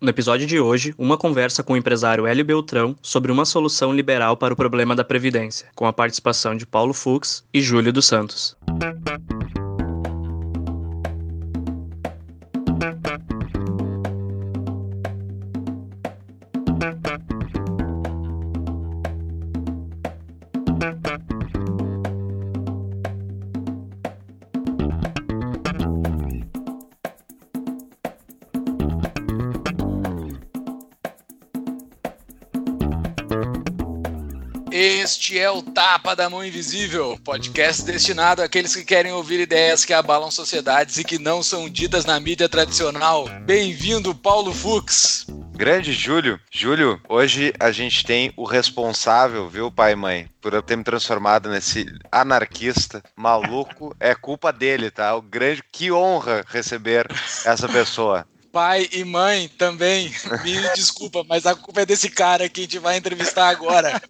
No episódio de hoje, uma conversa com o empresário Hélio Beltrão sobre uma solução liberal para o problema da Previdência, com a participação de Paulo Fux e Júlio dos Santos. O Tapa da Mão Invisível, podcast destinado àqueles que querem ouvir ideias que abalam sociedades e que não são ditas na mídia tradicional. Bem-vindo, Paulo Fux. Grande Júlio. Júlio, hoje a gente tem o responsável, viu, pai e mãe, por eu ter me transformado nesse anarquista maluco. É culpa dele, tá? O grande. Que honra receber essa pessoa pai e mãe também. Me desculpa, mas a culpa é desse cara que a gente vai entrevistar agora.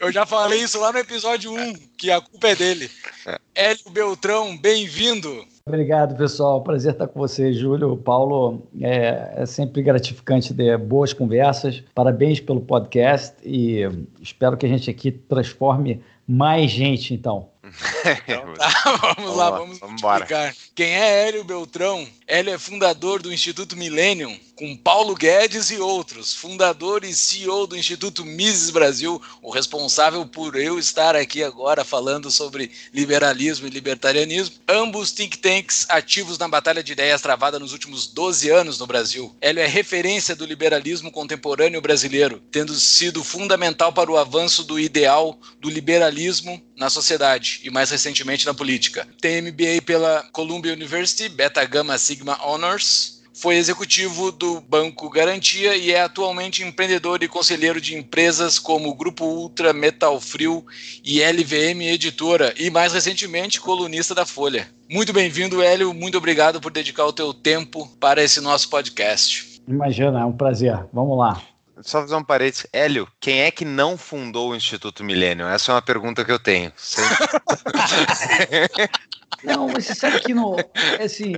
Eu já falei isso lá no episódio 1, que a culpa é dele. É. Hélio Beltrão, bem-vindo. Obrigado, pessoal. Prazer estar com você, Júlio. Paulo, é, é, sempre gratificante ter boas conversas. Parabéns pelo podcast e espero que a gente aqui transforme mais gente, então. Então, tá, vamos, vamos lá, vamos, vamos explicar. Quem é Hélio Beltrão? Hélio é fundador do Instituto Millennium, com Paulo Guedes e outros, fundador e CEO do Instituto Mises Brasil, o responsável por eu estar aqui agora falando sobre liberalismo e libertarianismo, ambos think tanks ativos na batalha de ideias travada nos últimos 12 anos no Brasil. Hélio é referência do liberalismo contemporâneo brasileiro, tendo sido fundamental para o avanço do ideal do liberalismo na sociedade e mais recentemente na política. Tem MBA pela Columbia University, Beta Gamma Sigma Honors, foi executivo do Banco Garantia e é atualmente empreendedor e conselheiro de empresas como Grupo Ultra, Metal Frio e LVM Editora e mais recentemente colunista da Folha. Muito bem-vindo, Hélio. Muito obrigado por dedicar o teu tempo para esse nosso podcast. Imagina, é um prazer. Vamos lá. Só fazer um parênteses. Hélio, quem é que não fundou o Instituto Milênio? Essa é uma pergunta que eu tenho. Não, mas você sabe que no, é assim,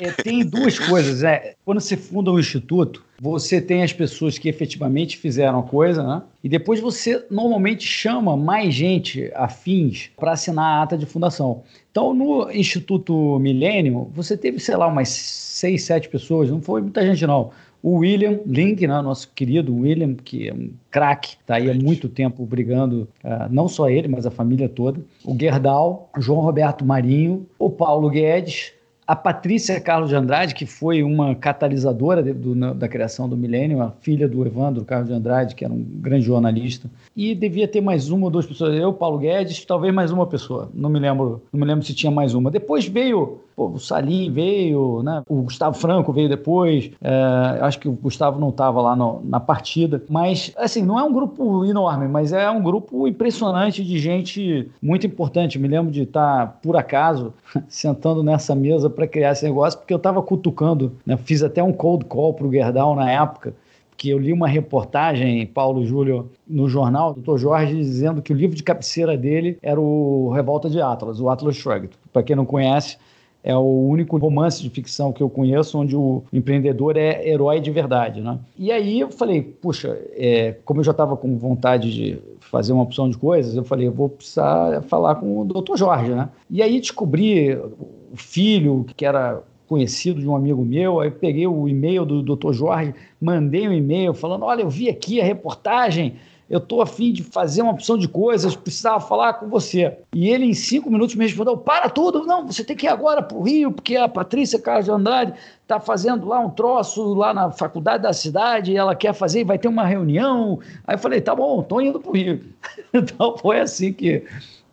é, tem duas coisas. É, quando você funda um instituto, você tem as pessoas que efetivamente fizeram a coisa, né? E depois você normalmente chama mais gente afins para assinar a ata de fundação. Então, no Instituto Milênio, você teve, sei lá, umas seis, sete pessoas, não foi muita gente não. O William Link, né, nosso querido William, que é um craque, está aí há muito tempo brigando, uh, não só ele, mas a família toda. O Gerdau, João Roberto Marinho, o Paulo Guedes, a Patrícia Carlos de Andrade, que foi uma catalisadora de, do, da criação do Milênio, a filha do Evandro Carlos de Andrade, que era um grande jornalista. E devia ter mais uma ou duas pessoas. Eu, Paulo Guedes, talvez mais uma pessoa. Não me lembro, não me lembro se tinha mais uma. Depois veio pô, o Salim veio, né? o Gustavo Franco veio depois. É, acho que o Gustavo não estava lá no, na partida. Mas, assim, não é um grupo enorme, mas é um grupo impressionante de gente muito importante. Me lembro de estar, por acaso, sentando nessa mesa para criar esse negócio, porque eu estava cutucando, né? fiz até um cold call para o Gerdau na época, que eu li uma reportagem, Paulo Júlio, no jornal, do Dr. Jorge, dizendo que o livro de cabeceira dele era o Revolta de Atlas, o Atlas Shrugged. Para quem não conhece, é o único romance de ficção que eu conheço onde o empreendedor é herói de verdade, né? E aí eu falei, puxa, é, como eu já estava com vontade de fazer uma opção de coisas, eu falei, vou precisar falar com o Dr. Jorge, né? E aí descobri o filho que era conhecido de um amigo meu, aí peguei o e-mail do Dr. Jorge, mandei um e-mail falando, olha, eu vi aqui a reportagem eu estou afim de fazer uma opção de coisas, precisava falar com você. E ele, em cinco minutos, me respondeu: para tudo, não, você tem que ir agora para o Rio, porque a Patrícia Carlos de Andrade está fazendo lá um troço lá na faculdade da cidade, e ela quer fazer, e vai ter uma reunião. Aí eu falei: tá bom, estou indo para o Rio. então foi assim que,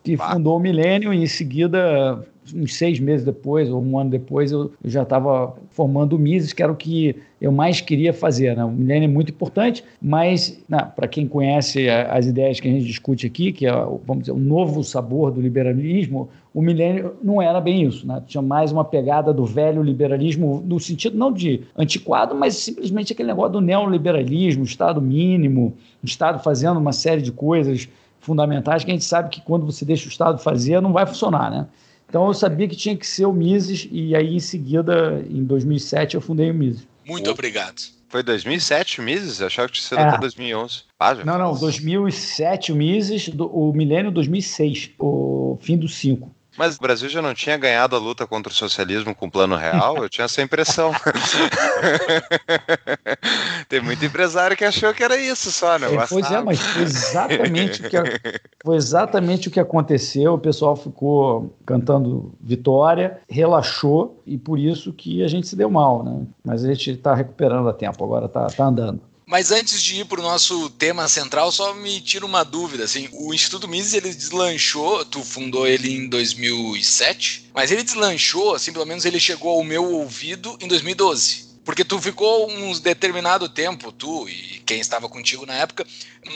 que fundou o Milênio, e em seguida uns seis meses depois, ou um ano depois, eu, já estava formando o Mises, que era o que eu mais queria fazer. Né? O milênio é muito importante, mas para quem conhece as ideias que a gente discute aqui, que é vamos dizer, o novo sabor do liberalismo, o milênio não era bem isso. Né? Tinha mais uma pegada do velho liberalismo, no sentido não de antiquado, mas simplesmente aquele negócio do neoliberalismo, Estado mínimo, o Estado fazendo uma série de coisas fundamentais que a gente sabe que quando você deixa o Estado fazer, não vai funcionar, né? Então eu sabia que tinha que ser o Mises e aí em seguida, em 2007, eu fundei o Mises. Muito obrigado. Foi 2007 o Mises? Eu achava que tinha sido é. até 2011. Ah, não, não, 2007 o Mises, do, o milênio 2006, o fim do 5. Mas o Brasil já não tinha ganhado a luta contra o socialismo com o plano real? Eu tinha essa impressão. Tem muito empresário que achou que era isso só, né? É, pois é, mas foi exatamente, o que, foi exatamente o que aconteceu. O pessoal ficou cantando vitória, relaxou e por isso que a gente se deu mal, né? Mas a gente está recuperando a tempo, agora está tá andando. Mas antes de ir para o nosso tema central, só me tira uma dúvida. Assim, o Instituto Mises ele deslanchou, tu fundou ele em 2007, mas ele deslanchou, assim, pelo menos ele chegou ao meu ouvido em 2012. Porque tu ficou um determinado tempo, tu e quem estava contigo na época,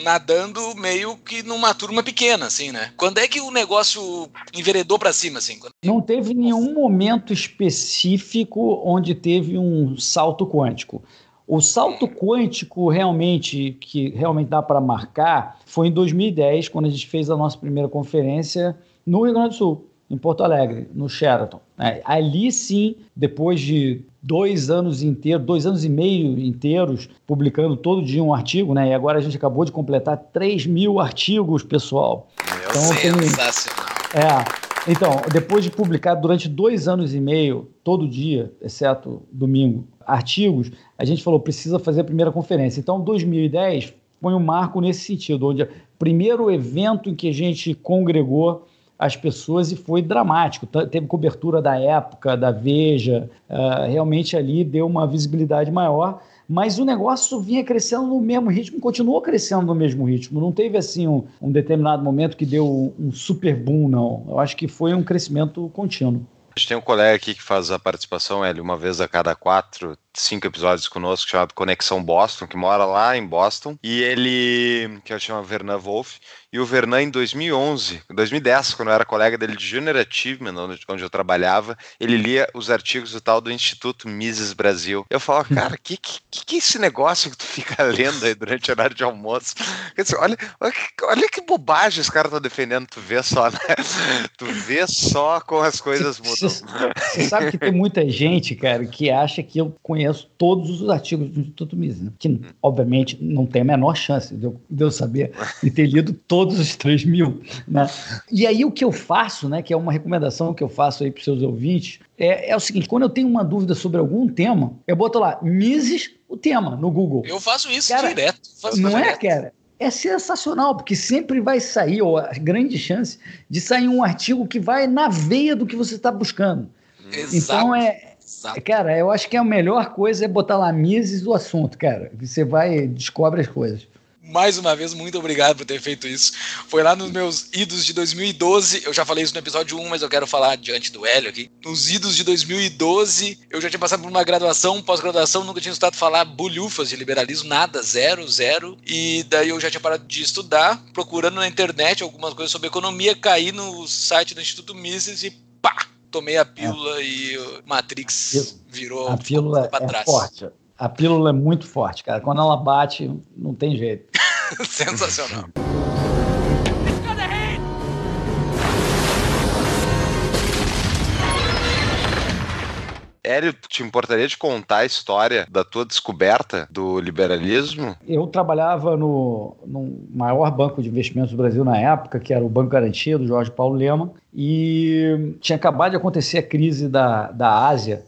nadando meio que numa turma pequena, assim, né? Quando é que o negócio enveredou para cima, assim? Não teve nenhum momento específico onde teve um salto quântico. O salto quântico realmente que realmente dá para marcar foi em 2010, quando a gente fez a nossa primeira conferência no Rio Grande do Sul, em Porto Alegre, no Sheraton. É, ali sim, depois de dois anos inteiros, dois anos e meio inteiros, publicando todo dia um artigo, né? E agora a gente acabou de completar 3 mil artigos, pessoal. Meu então, sensacional. Tem, é, então, depois de publicar durante dois anos e meio, todo dia, exceto domingo, artigos, a gente falou, precisa fazer a primeira conferência. Então, 2010 foi um marco nesse sentido, onde o primeiro evento em que a gente congregou as pessoas e foi dramático. Teve cobertura da época, da Veja, uh, realmente ali deu uma visibilidade maior, mas o negócio vinha crescendo no mesmo ritmo, continuou crescendo no mesmo ritmo. Não teve assim um, um determinado momento que deu um super boom, não. Eu acho que foi um crescimento contínuo. A gente tem um colega aqui que faz a participação, ele uma vez a cada quatro, cinco episódios conosco, chamado Conexão Boston, que mora lá em Boston, e ele, que eu chamo Vernan Wolf, e o Vernan, em 2011, 2010, quando eu era colega dele de Junior Achievement, onde, onde eu trabalhava, ele lia os artigos do tal do Instituto Mises Brasil. Eu falava, cara, que, que, que é esse negócio que tu fica lendo aí durante o horário de almoço? Dizer, olha, olha, que, olha que bobagem os caras estão defendendo, tu vê só, né? Tu vê só como as coisas mudam. Você sabe que tem muita gente, cara, que acha que eu conheço todos os artigos do Instituto Mises, né? que obviamente não tem a menor chance de eu, de eu saber e ter lido todos os 3 mil. Né? E aí o que eu faço, né, que é uma recomendação que eu faço aí para os seus ouvintes, é, é, o seguinte: quando eu tenho uma dúvida sobre algum tema, eu boto lá Mises, o tema, no Google. Eu faço isso cara, direto. Faço não é, cara? É sensacional, porque sempre vai sair, ou a grande chance de sair um artigo que vai na veia do que você está buscando. Exato. Então é, Exato. Cara, eu acho que a melhor coisa é botar lá Mises do assunto, cara. Você vai descobre as coisas mais uma vez, muito obrigado por ter feito isso. Foi lá nos meus idos de 2012, eu já falei isso no episódio 1, mas eu quero falar diante do Hélio aqui. Nos idos de 2012, eu já tinha passado por uma graduação, pós-graduação, nunca tinha estudado falar bulhufas de liberalismo, nada, zero, zero. E daí eu já tinha parado de estudar, procurando na internet algumas coisas sobre economia, caí no site do Instituto Mises e pá! Tomei a pílula é. e Matrix virou a pílula é trás. forte. A pílula é muito forte, cara. Quando ela bate, não tem jeito. Sensacional. Hélio, te importaria de contar a história da tua descoberta do liberalismo? Eu trabalhava no, no maior banco de investimentos do Brasil na época, que era o Banco Garantia, do Jorge Paulo Lema, e tinha acabado de acontecer a crise da, da Ásia,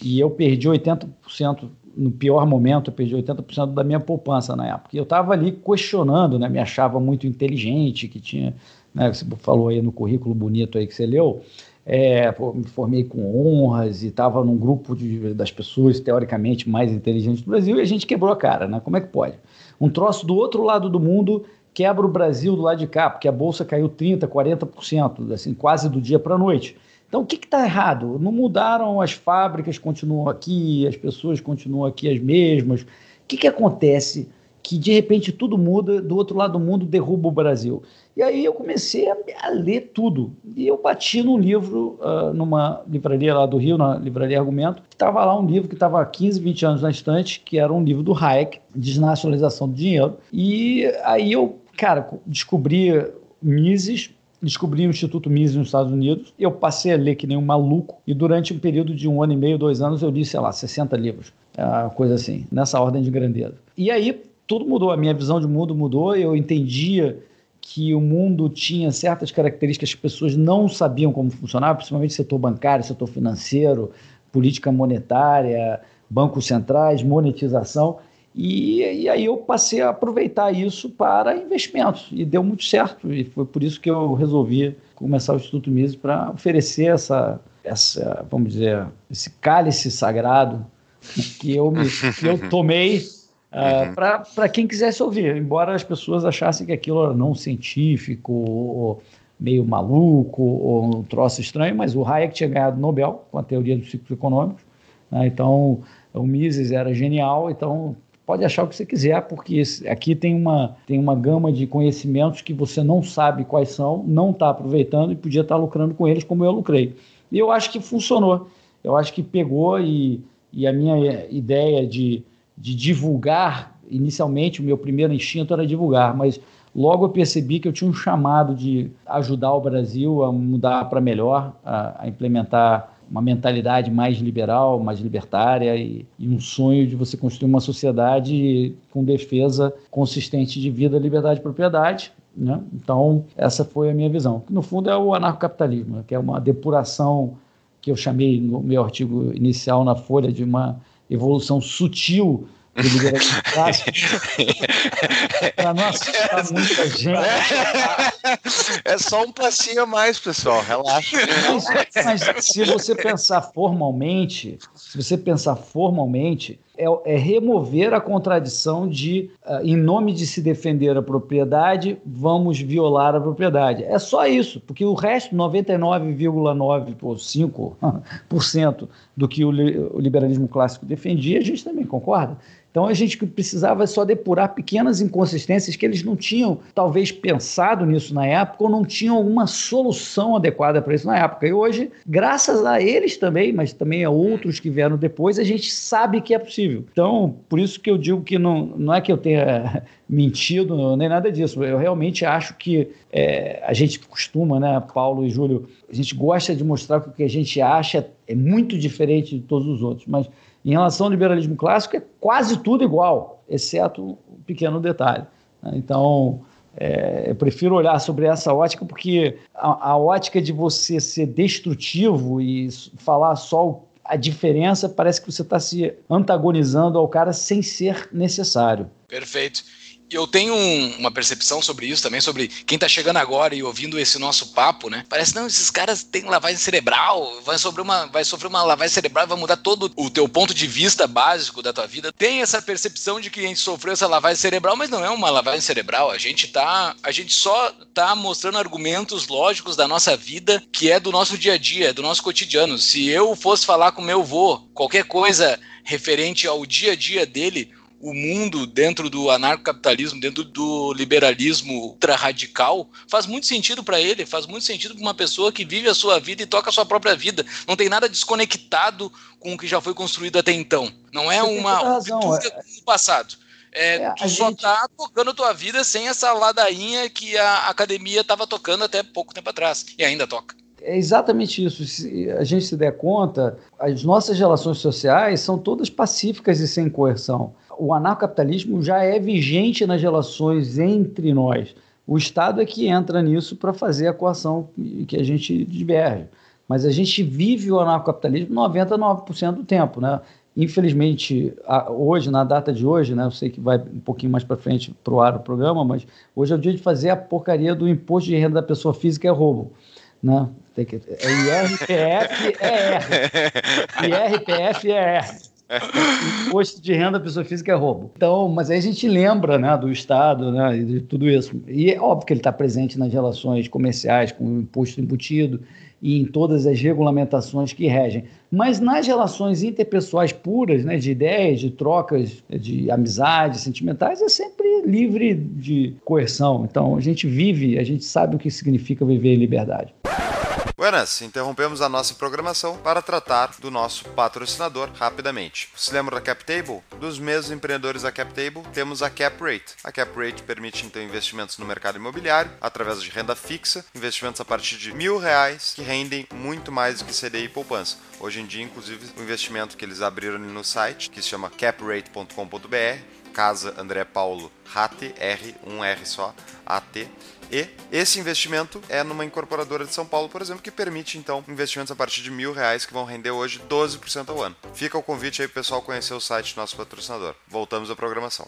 e eu perdi 80% no pior momento, eu perdi 80% da minha poupança na época. E eu estava ali questionando, né? Me achava muito inteligente, que tinha, né? Você falou aí no currículo bonito aí que você leu. É, me formei com honras e estava num grupo de, das pessoas teoricamente mais inteligentes do Brasil e a gente quebrou a cara, né? Como é que pode? Um troço do outro lado do mundo quebra o Brasil do lado de cá, porque a bolsa caiu 30%, 40%, assim, quase do dia para a noite. Então, o que está errado? Não mudaram, as fábricas continuam aqui, as pessoas continuam aqui as mesmas. O que, que acontece que, de repente, tudo muda, do outro lado do mundo derruba o Brasil? E aí eu comecei a, a ler tudo. E eu bati num livro, uh, numa livraria lá do Rio, na Livraria Argumento, que estava lá um livro que estava há 15, 20 anos na estante, que era um livro do Hayek, Desnacionalização do Dinheiro. E aí eu, cara, descobri Mises, descobri o Instituto Mises nos Estados Unidos. Eu passei a ler que nem um maluco e durante um período de um ano e meio, dois anos, eu li, sei lá, 60 livros. a coisa assim, nessa ordem de grandeza. E aí tudo mudou, a minha visão de mundo mudou, eu entendia que o mundo tinha certas características que as pessoas não sabiam como funcionava, principalmente setor bancário, setor financeiro, política monetária, bancos centrais, monetização. E, e, aí eu passei a aproveitar isso para investimentos e deu muito certo e foi por isso que eu resolvi começar o Instituto Mises para oferecer essa, essa, vamos dizer, esse cálice sagrado que eu, me, que eu tomei uh, uhum. para quem quisesse ouvir, embora as pessoas achassem que aquilo era não científico ou meio maluco ou um troço estranho, mas o Hayek tinha ganhado Nobel com a teoria dos ciclos econômicos, né? então o Mises era genial, então pode achar o que você quiser, porque aqui tem uma, tem uma gama de conhecimentos que você não sabe quais são, não está aproveitando e podia estar tá lucrando com eles como eu lucrei. E eu acho que funcionou. Eu acho que pegou e, e a minha ideia de, de divulgar, inicialmente o meu primeiro instinto era divulgar, mas logo eu percebi que eu tinha um chamado de ajudar o Brasil a mudar para melhor, a, a implementar uma mentalidade mais liberal, mais libertária e, e, um sonho de você construir uma sociedade com defesa consistente de vida, liberdade e propriedade. Né? Então, essa foi a minha visão. No fundo, é o anarcocapitalismo, que é uma depuração que eu chamei no meu artigo inicial na Folha de uma evolução sutil do liberalismo clássico. Para não assustar muita gente. É só um passinho a mais, pessoal. Relaxa. Mas, mas se você pensar formalmente, se você pensar formalmente, é, é, remover a contradição de, uh, em nome de se defender a propriedade, vamos violar a propriedade. É só isso, porque o resto, 99,95% do que o liberalismo clássico defendia, a gente também concorda. Então a gente precisava só depurar pequenas inconsistências que eles não tinham, talvez, pensado nisso na época ou não tinham alguma solução adequada para isso na época. E hoje, graças a eles também, mas também a outros que vieram depois, a gente sabe que é possível. Então, por isso que eu digo que não, não é que eu tenha mentido nem nada disso. Eu realmente acho que é, a gente costuma, né, Paulo e Júlio, a gente gosta de mostrar que o que a gente acha é muito diferente de todos os outros, mas em relação ao liberalismo clássico, é quase tudo igual, exceto um pequeno detalhe. Né? Então, é, eu prefiro olhar sobre essa ótica porque a, a, ótica de você ser destrutivo e falar só a diferença parece que você está se antagonizando ao cara sem ser necessário. Perfeito eu tenho um, uma percepção sobre isso também, sobre quem tá chegando agora e ouvindo esse nosso papo, né? Parece, não, esses caras têm lavagem cerebral, vai sofrer uma, vai sofrer uma lavagem cerebral, vai mudar todo o teu ponto de vista básico da tua vida. Tem essa percepção de que a gente sofreu essa lavagem cerebral, mas não é uma lavagem cerebral. A gente tá, a gente só tá mostrando argumentos lógicos da nossa vida, que é do nosso dia a dia, do nosso cotidiano. Se eu fosse falar com meu avô, qualquer coisa referente ao dia a dia dele, o mundo dentro do anarcocapitalismo, dentro do liberalismo ultra-radical, faz muito sentido para ele, faz muito sentido para uma pessoa que vive a sua vida e toca a sua própria vida. Não tem nada desconectado com o que já foi construído até então. Não é Você uma razão, é... do passado. É, é, tu só gente... tá tocando a tua vida sem essa ladainha que a academia estava tocando até pouco tempo atrás, e ainda toca. É exatamente isso. Se a gente se der conta, as nossas relações sociais são todas pacíficas e sem coerção o anarcapitalismo já é vigente nas relações entre nós. O Estado é que entra nisso para fazer a coação que a gente diverge. Mas a gente vive o anarcocapitalismo 99% do tempo, né? Infelizmente, hoje, na data de hoje, né, eu sei que vai um pouquinho mais para frente para o ar o programa, mas hoje é o dia de fazer a porcaria do imposto de renda da pessoa física é roubo. Né? Tem que, IRPF é R. IRPF é R. Imposto de renda da pessoa física é roubo. Então, mas aí a gente lembra né, do Estado né, e de tudo isso. E é óbvio que ele está presente nas relações comerciais, com o imposto embutido e em todas as regulamentações que regem. Mas nas relações interpessoais puras, né, de ideias, de trocas, de amizades sentimentais, é sempre livre de coerção. Então, a gente vive, a gente sabe o que significa viver em liberdade. Buenas, interrompemos a nossa programação para tratar do nosso patrocinador rapidamente. Se lembra da CapTable? Dos mesmos empreendedores da CapTable, temos a CapRate. A CapRate permite então investimentos no mercado imobiliário através de renda fixa, investimentos a partir de mil reais que rendem muito mais do que CDI e poupança. Hoje em dia, inclusive, o investimento que eles abriram no site, que se chama caprate.com.br, Casa André Paulo RAT, R, um R só, AT, e esse investimento é numa incorporadora de São Paulo, por exemplo, que permite então investimentos a partir de mil reais que vão render hoje 12% ao ano. Fica o convite aí pro pessoal conhecer o site do nosso patrocinador. Voltamos à programação.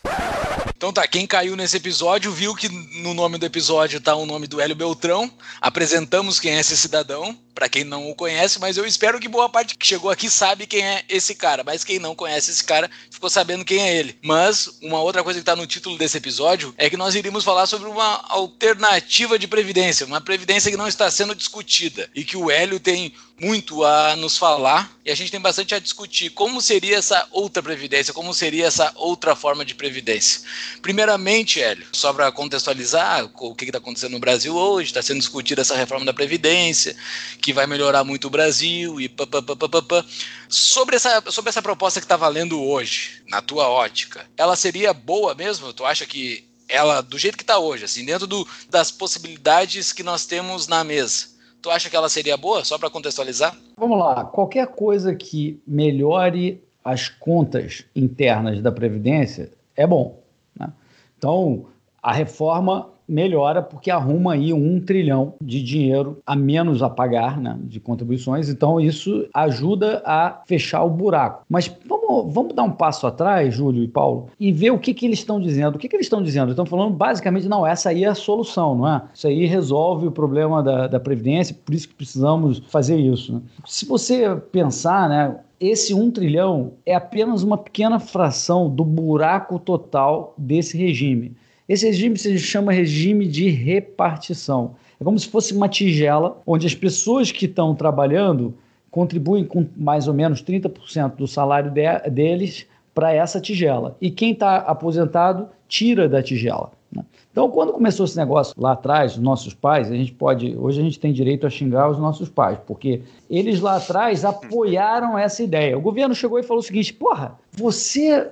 Então tá, quem caiu nesse episódio viu que no nome do episódio tá o nome do Hélio Beltrão. Apresentamos quem é esse cidadão, para quem não o conhece, mas eu espero que boa parte que chegou aqui sabe quem é esse cara. Mas quem não conhece esse cara ficou sabendo quem é ele. Mas uma outra coisa que tá no título desse episódio é que nós iríamos falar sobre uma alternativa de previdência, uma previdência que não está sendo discutida e que o Hélio tem muito a nos falar e a gente tem bastante a discutir como seria essa outra previdência, como seria essa outra forma de previdência. Primeiramente, Hélio, só para contextualizar o que está acontecendo no Brasil hoje, está sendo discutida essa reforma da previdência, que vai melhorar muito o Brasil e pá, pá, pá, pá, Sobre essa, sobre essa proposta que está valendo hoje, na tua ótica, ela seria boa mesmo? Tu acha que ela, do jeito que está hoje, assim, dentro do, das possibilidades que nós temos na mesa, Tu acha que ela seria boa, só para contextualizar? Vamos lá. Qualquer coisa que melhore as contas internas da Previdência é bom. Né? Então, a reforma melhora porque arruma aí um trilhão de dinheiro a menos a pagar né, de contribuições. Então, isso ajuda a fechar o buraco. Mas vamos, vamos dar um passo atrás, Júlio e Paulo, e ver o que, que eles estão dizendo. O que, que eles estão dizendo? Estão falando basicamente, não, essa aí é a solução, não é? Isso aí resolve o problema da, da Previdência, por isso que precisamos fazer isso. Né? Se você pensar, né, esse um trilhão é apenas uma pequena fração do buraco total desse regime. Esse regime se chama regime de repartição. É como se fosse uma tigela onde as pessoas que estão trabalhando contribuem com mais ou menos 30% do salário de, deles para essa tigela. E quem está aposentado tira da tigela. Né? Então, quando começou esse negócio lá atrás, os nossos pais, a gente pode. Hoje a gente tem direito a xingar os nossos pais, porque eles lá atrás apoiaram essa ideia. O governo chegou e falou o seguinte: porra, você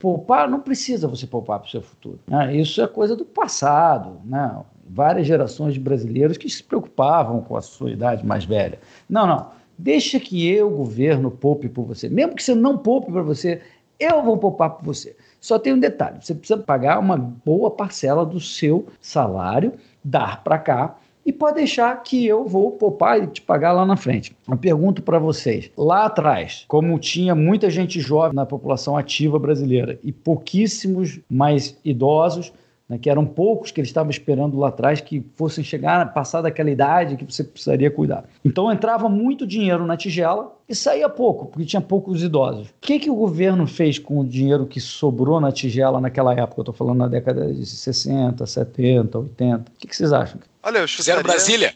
Poupar não precisa você poupar para o seu futuro. Né? Isso é coisa do passado. Né? Várias gerações de brasileiros que se preocupavam com a sua idade mais velha. Não, não. Deixa que eu, governo, poupe por você. Mesmo que você não poupe para você, eu vou poupar por você. Só tem um detalhe: você precisa pagar uma boa parcela do seu salário, dar para cá e pode deixar que eu vou poupar e te pagar lá na frente. Eu pergunto para vocês, lá atrás, como tinha muita gente jovem na população ativa brasileira e pouquíssimos mais idosos, né, que eram poucos que eles estavam esperando lá atrás que fossem chegar, passar daquela idade que você precisaria cuidar. Então entrava muito dinheiro na tigela e saía pouco, porque tinha poucos idosos. O que, que o governo fez com o dinheiro que sobrou na tigela naquela época? Eu estou falando na década de 60, 70, 80. O que, que vocês acham? Olha, eu chutaria... Fizeram Brasília?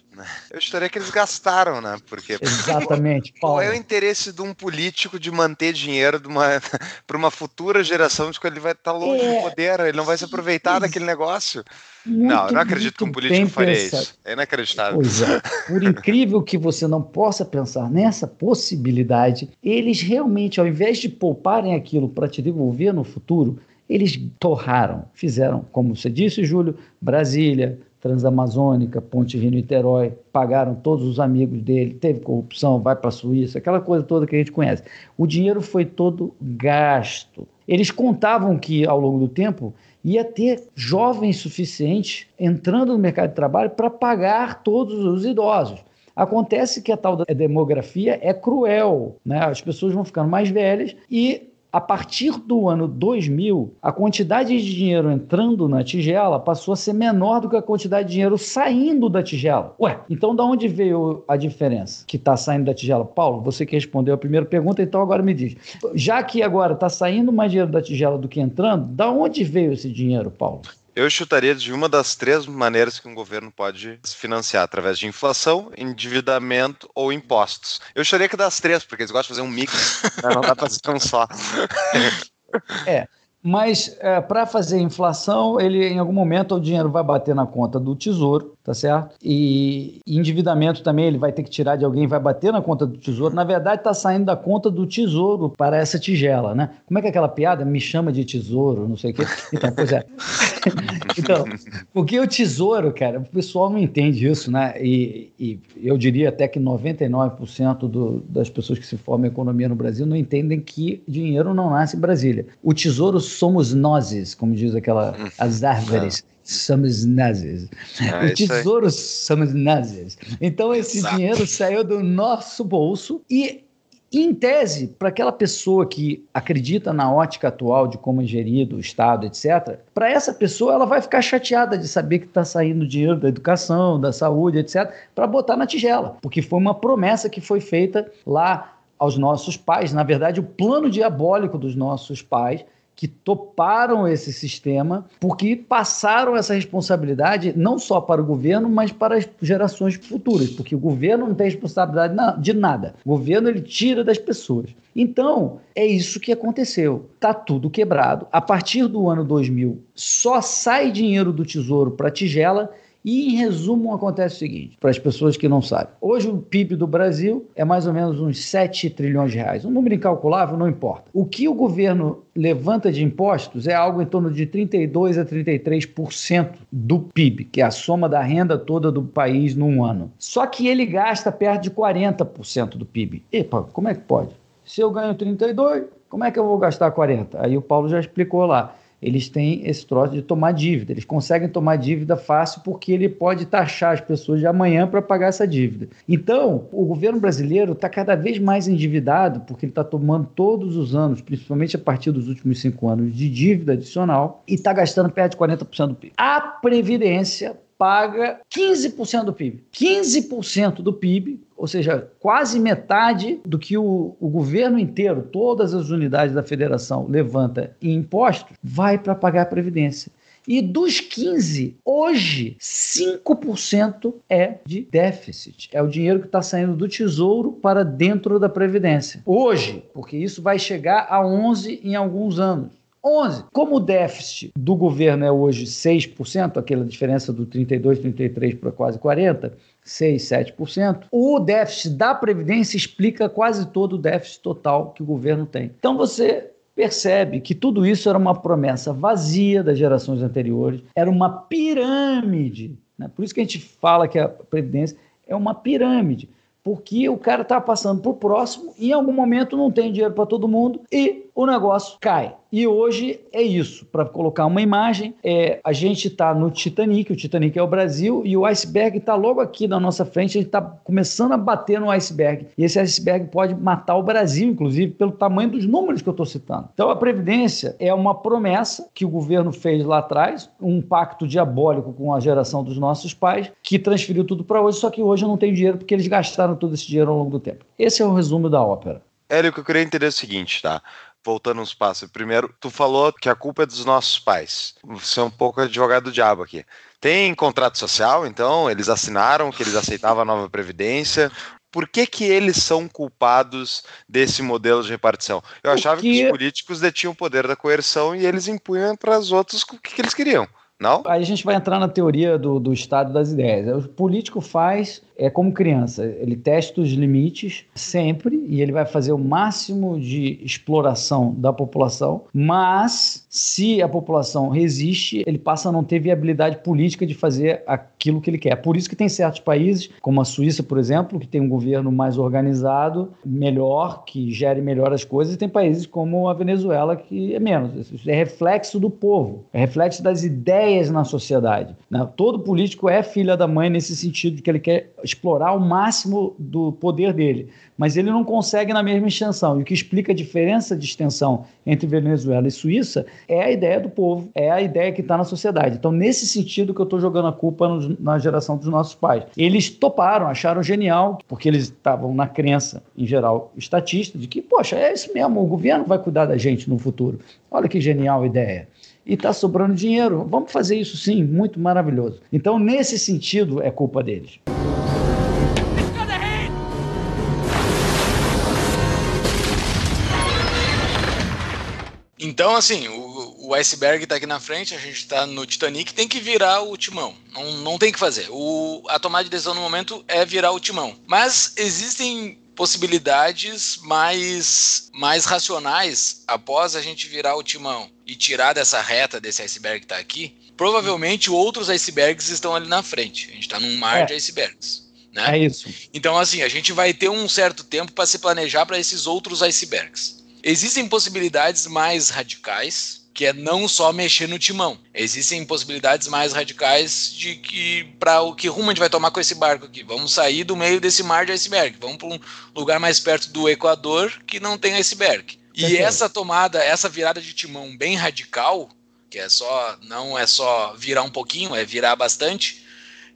Eu chutaria que eles gastaram, né? Porque Exatamente. Qual é o interesse de um político de manter dinheiro para uma futura geração de que ele vai estar tá longe é... do poder, ele não vai se aproveitar daquele negócio? Muito, não, eu não acredito que um político faria isso. É inacreditável. Pois é. Por incrível que você não possa pensar nessa possibilidade, eles realmente, ao invés de pouparem aquilo para te devolver no futuro, eles torraram, fizeram, como você disse, Júlio, Brasília, Transamazônica, Ponte Rio-Niterói, pagaram todos os amigos dele, teve corrupção, vai para a Suíça, aquela coisa toda que a gente conhece. O dinheiro foi todo gasto. Eles contavam que, ao longo do tempo, ia ter jovens suficientes entrando no mercado de trabalho para pagar todos os idosos. Acontece que a tal da demografia é cruel, né? As pessoas vão ficando mais velhas e a partir do ano 2000, a quantidade de dinheiro entrando na tigela passou a ser menor do que a quantidade de dinheiro saindo da tigela. Ué, então da onde veio a diferença que está saindo da tigela? Paulo, você que respondeu a primeira pergunta, então agora me diz. Já que agora está saindo mais dinheiro da tigela do que entrando, da onde veio esse dinheiro, Paulo? Eu chutaria de uma das três maneiras que um governo pode se financiar, através de inflação, endividamento ou impostos. Eu chutaria que das três, porque eles gostam de fazer um mix, né? não dá para fazer um só. É, Mas é, para fazer inflação, ele em algum momento o dinheiro vai bater na conta do tesouro, tá certo? E endividamento também ele vai ter que tirar de alguém, vai bater na conta do tesouro. Na verdade, está saindo da conta do tesouro para essa tigela, né? Como é que é aquela piada? Me chama de tesouro, não sei o quê. Então, pois é. então, porque o tesouro, cara, o pessoal não entende isso, né? E, e eu diria até que 99% do, das pessoas que se formam em economia no Brasil não entendem que dinheiro não nasce em Brasília. O tesouro somos nós, como diz aquela as árvores somos nazis. É, o tesouro somos nazis. Então esse Exato. dinheiro saiu do nosso bolso e em tese, para aquela pessoa que acredita na ótica atual de como é gerido o Estado, etc., para essa pessoa ela vai ficar chateada de saber que está saindo dinheiro da educação, da saúde, etc., para botar na tigela, porque foi uma promessa que foi feita lá aos nossos pais. Na verdade, o plano diabólico dos nossos pais que toparam esse sistema porque passaram essa responsabilidade não só para o governo, mas para as gerações futuras, porque o governo não tem responsabilidade de nada. O governo ele tira das pessoas. Então, é isso que aconteceu. Tá tudo quebrado. A partir do ano 2000, só sai dinheiro do Tesouro para tigela e, em resumo, acontece o seguinte, para as pessoas que não sabem. Hoje o PIB do Brasil é mais ou menos uns 7 trilhões de reais. Um número incalculável, não importa. O que o governo levanta de impostos é algo em torno de 32 a 33% do PIB, que é a soma da renda toda do país num ano. Só que ele gasta perto de 40% do PIB. Epa, como é que pode? Se eu ganho 32, como é que eu vou gastar 40? Aí o Paulo já explicou lá eles têm esse troço de tomar dívida. Eles conseguem tomar dívida fácil porque ele pode taxar as pessoas de amanhã para pagar essa dívida. Então, o governo brasileiro está cada vez mais endividado porque ele está tomando todos os anos, principalmente a partir dos últimos cinco anos, de dívida adicional e está gastando perto de 40% do PIB. A Previdência paga 15% do PIB. 15% do PIB, ou seja, quase metade do que o, o, governo inteiro, todas as unidades da federação levanta em impostos, vai para pagar a Previdência. E dos 15, hoje, 5% é de déficit. É o dinheiro que está saindo do Tesouro para dentro da Previdência. Hoje, porque isso vai chegar a 11 em alguns anos. 11. Como o déficit do governo é hoje 6%, aquela diferença do 32, 33 para quase 40, 6, 7%, o déficit da Previdência explica quase todo o déficit total que o governo tem. Então você percebe que tudo isso era uma promessa vazia das gerações anteriores, era uma pirâmide. Né? Por isso que a gente fala que a Previdência é uma pirâmide porque o cara está passando para o próximo e em algum momento não tem dinheiro para todo mundo e o negócio cai. E hoje é isso. Para colocar uma imagem, é, a gente está no Titanic, o Titanic é o Brasil, e o iceberg está logo aqui na nossa frente, a gente está começando a bater no iceberg. E esse iceberg pode matar o Brasil, inclusive, pelo tamanho dos números que eu estou citando. Então, a Previdência é uma promessa que o governo fez lá atrás, um pacto diabólico com a geração dos nossos pais, que transferiu tudo para hoje, só que hoje eu não tenho dinheiro porque eles gastaram todo esse dinheiro ao longo do tempo. Esse é o resumo da ópera. Hélio, o que eu queria entender é o seguinte, tá? Voltando uns passos. Primeiro, tu falou que a culpa é dos nossos pais. Você é um pouco advogado do diabo aqui. Tem contrato social, então, eles assinaram que eles aceitavam a nova previdência. Por que, que eles são culpados desse modelo de repartição? Eu Porque... achava que os políticos detinham o poder da coerção e eles impunham para os outros o que, que eles queriam. Não? Aí a gente vai entrar na teoria do, do estado das ideias. O político faz é como criança, ele testa os limites sempre e ele vai fazer o máximo de exploração da população, mas se a população resiste, ele passa a não ter viabilidade política de fazer aquilo que ele quer. Por isso que tem certos países, como a Suíça, por exemplo, que tem um governo mais organizado, melhor, que gere melhor as coisas, e tem países como a Venezuela que é menos. Isso é reflexo do povo, é reflexo das ideias na sociedade. Né? Todo político é filha da mãe nesse sentido de que ele quer explorar o máximo do poder dele, mas ele não consegue na mesma extensão. E o que explica a diferença de extensão entre Venezuela e Suíça é a ideia do povo, é a ideia que está na sociedade. Então, nesse sentido que eu estou jogando a culpa no, na geração dos nossos pais. Eles toparam, acharam genial, porque eles estavam na crença, em geral, estatista, de que, poxa, é isso mesmo, o governo vai cuidar da gente no futuro. Olha que genial ideia e está sobrando dinheiro. Vamos fazer isso sim, muito maravilhoso. Então, nesse sentido, é culpa deles. Então, assim, o, o iceberg está aqui na frente, a gente está no Titanic, tem que virar o timão. Não, não tem que fazer. O, a tomada de decisão no momento é virar o timão. Mas existem possibilidades mais, mais racionais após a gente virar o timão e tirar dessa reta desse iceberg que está aqui. Provavelmente outros icebergs estão ali na frente. A gente está num mar é. de icebergs. Né? É isso. Então, assim, a gente vai ter um certo tempo para se planejar para esses outros icebergs. Existem possibilidades mais radicais, que é não só mexer no timão. Existem possibilidades mais radicais de que para o que rumo a gente vai tomar com esse barco aqui. Vamos sair do meio desse mar de iceberg. Vamos para um lugar mais perto do Equador que não tem iceberg. E essa tomada, essa virada de timão bem radical, que é só não é só virar um pouquinho, é virar bastante,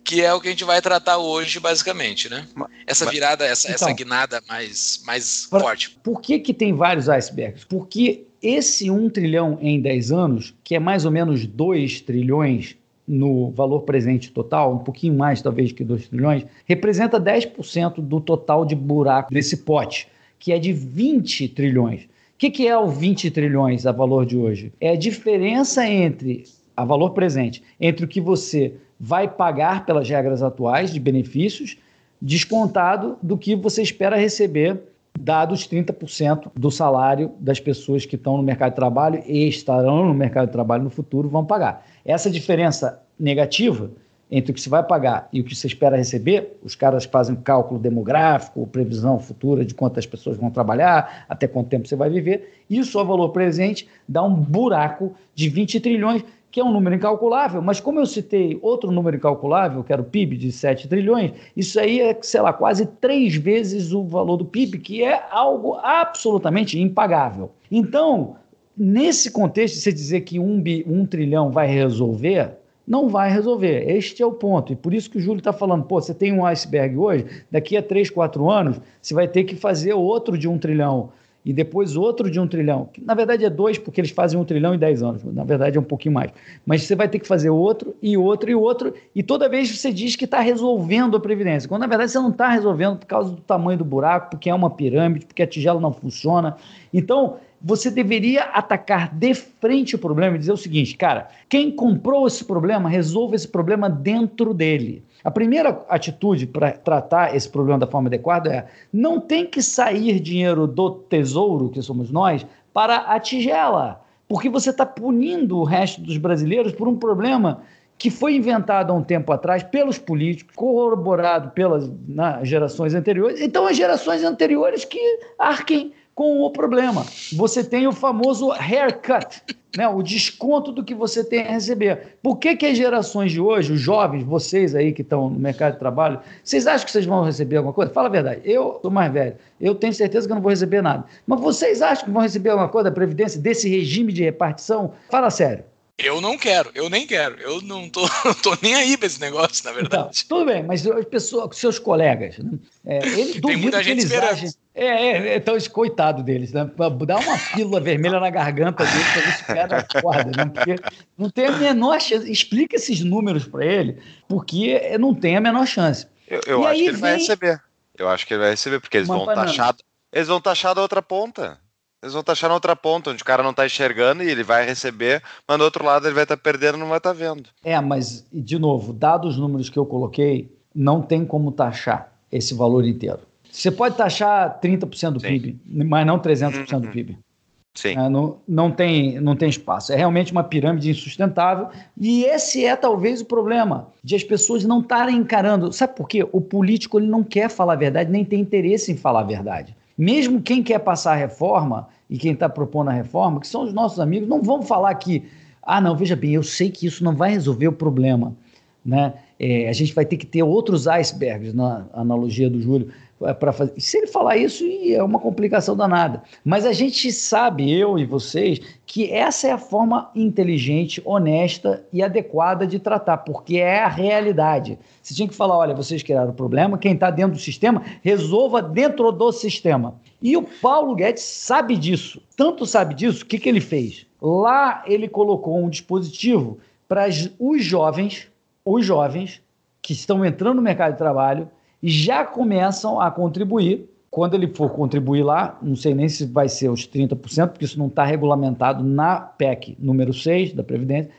que é o que a gente vai tratar hoje, basicamente, né? Essa virada, essa, então, essa guinada mais, mais pra, forte. Por que, que tem vários icebergs? Porque esse 1 trilhão em 10 anos, que é mais ou menos 2 trilhões no valor presente total, um pouquinho mais talvez que 2 trilhões, representa 10% do total de buraco desse pote, que é de 20 trilhões. O que, que é o 20 trilhões a valor de hoje? É a diferença entre, a valor presente, entre o que você vai pagar pelas regras atuais de benefícios, descontado do que você espera receber, dados 30% do salário das pessoas que estão no mercado de trabalho e estarão no mercado de trabalho no futuro vão pagar. Essa diferença negativa entre o que se vai pagar e o que você espera receber, os caras fazem cálculo demográfico, previsão futura de quantas pessoas vão trabalhar, até quanto tempo você vai viver, isso a valor presente dá um buraco de 20 trilhões que é um número incalculável, mas como eu citei outro número incalculável, que era o PIB de 7 trilhões, isso aí é, sei lá, quase três vezes o valor do PIB, que é algo absolutamente impagável. Então, nesse contexto, você dizer que um, bi, um trilhão vai resolver, não vai resolver. Este é o ponto. E por isso que o Júlio está falando, pô, você tem um iceberg hoje, daqui a 3, 4 anos, você vai ter que fazer outro de um trilhão e depois outro de um trilhão, que na verdade é dois, porque eles fazem um trilhão em dez anos, na verdade é um pouquinho mais. Mas você vai ter que fazer outro, e outro, e outro, e toda vez você diz que está resolvendo a Previdência, quando na verdade você não está resolvendo por causa do tamanho do buraco, porque é uma pirâmide, porque a tigela não funciona. Então, você deveria atacar de frente o problema e dizer o seguinte, cara, quem comprou esse problema, resolva esse problema dentro dele. A primeira atitude para tratar esse problema da forma adequada é não tem que sair dinheiro do tesouro, que somos nós, para a tigela, porque você está punindo o resto dos brasileiros por um problema que foi inventado há um tempo atrás pelos políticos, corroborado pelas né, gerações anteriores. Então, as gerações anteriores que arquem com o problema. Você tem o famoso haircut, né, o desconto do que você tem a receber. Por que, que as gerações de hoje, os jovens, vocês aí que estão no mercado de trabalho, vocês acham que vocês vão receber alguma coisa? Fala a verdade, eu sou mais velho, eu tenho certeza que eu não vou receber nada. Mas vocês acham que vão receber alguma coisa da Previdência, desse regime de repartição? Fala sério. Eu não quero, eu nem quero. Eu não tô, tô nem aí pra esse negócio, na verdade. Então, tudo bem, mas as pessoas, seus colegas, né? é, ele, Tem muita gente esperando. Achem, é, é, então, coitado deles, né? Dá uma pílula vermelha na garganta dele para ver se o cara acorda, né? Porque não tem a menor chance. Explica esses números para ele, porque não tem a menor chance. Eu, eu acho que ele vem... vai receber. Eu acho que ele vai receber, porque eles vão taxar. Eles vão taxar da outra ponta. Eles vão taxar na outra ponta, onde o cara não está enxergando e ele vai receber, mas do outro lado ele vai estar tá perdendo e não vai estar tá vendo. É, mas, de novo, dados os números que eu coloquei, não tem como taxar esse valor inteiro. Você pode taxar 30% do Sim. PIB, mas não 300% uhum. do PIB. Sim. É, não, não, tem, não tem espaço. É realmente uma pirâmide insustentável. E esse é talvez o problema de as pessoas não estarem encarando. Sabe por quê? O político ele não quer falar a verdade, nem tem interesse em falar a verdade. Mesmo quem quer passar a reforma e quem está propondo a reforma, que são os nossos amigos, não vão falar que, ah, não, veja bem, eu sei que isso não vai resolver o problema. Né? É, a gente vai ter que ter outros icebergs, na analogia do Júlio, para fazer. Se ele falar isso, é uma complicação danada. Mas a gente sabe, eu e vocês, que essa é a forma inteligente, honesta e adequada de tratar, porque é a realidade. Você tinha que falar: olha, vocês criaram o problema, quem está dentro do sistema, resolva dentro do sistema. E o Paulo Guedes sabe disso. Tanto sabe disso, o que, que ele fez? Lá ele colocou um dispositivo para os jovens, os jovens que estão entrando no mercado de trabalho, já começam a contribuir quando ele for contribuir lá, não sei nem se vai ser os 30%, porque isso não está regulamentado na PEC número 6 da Previdência,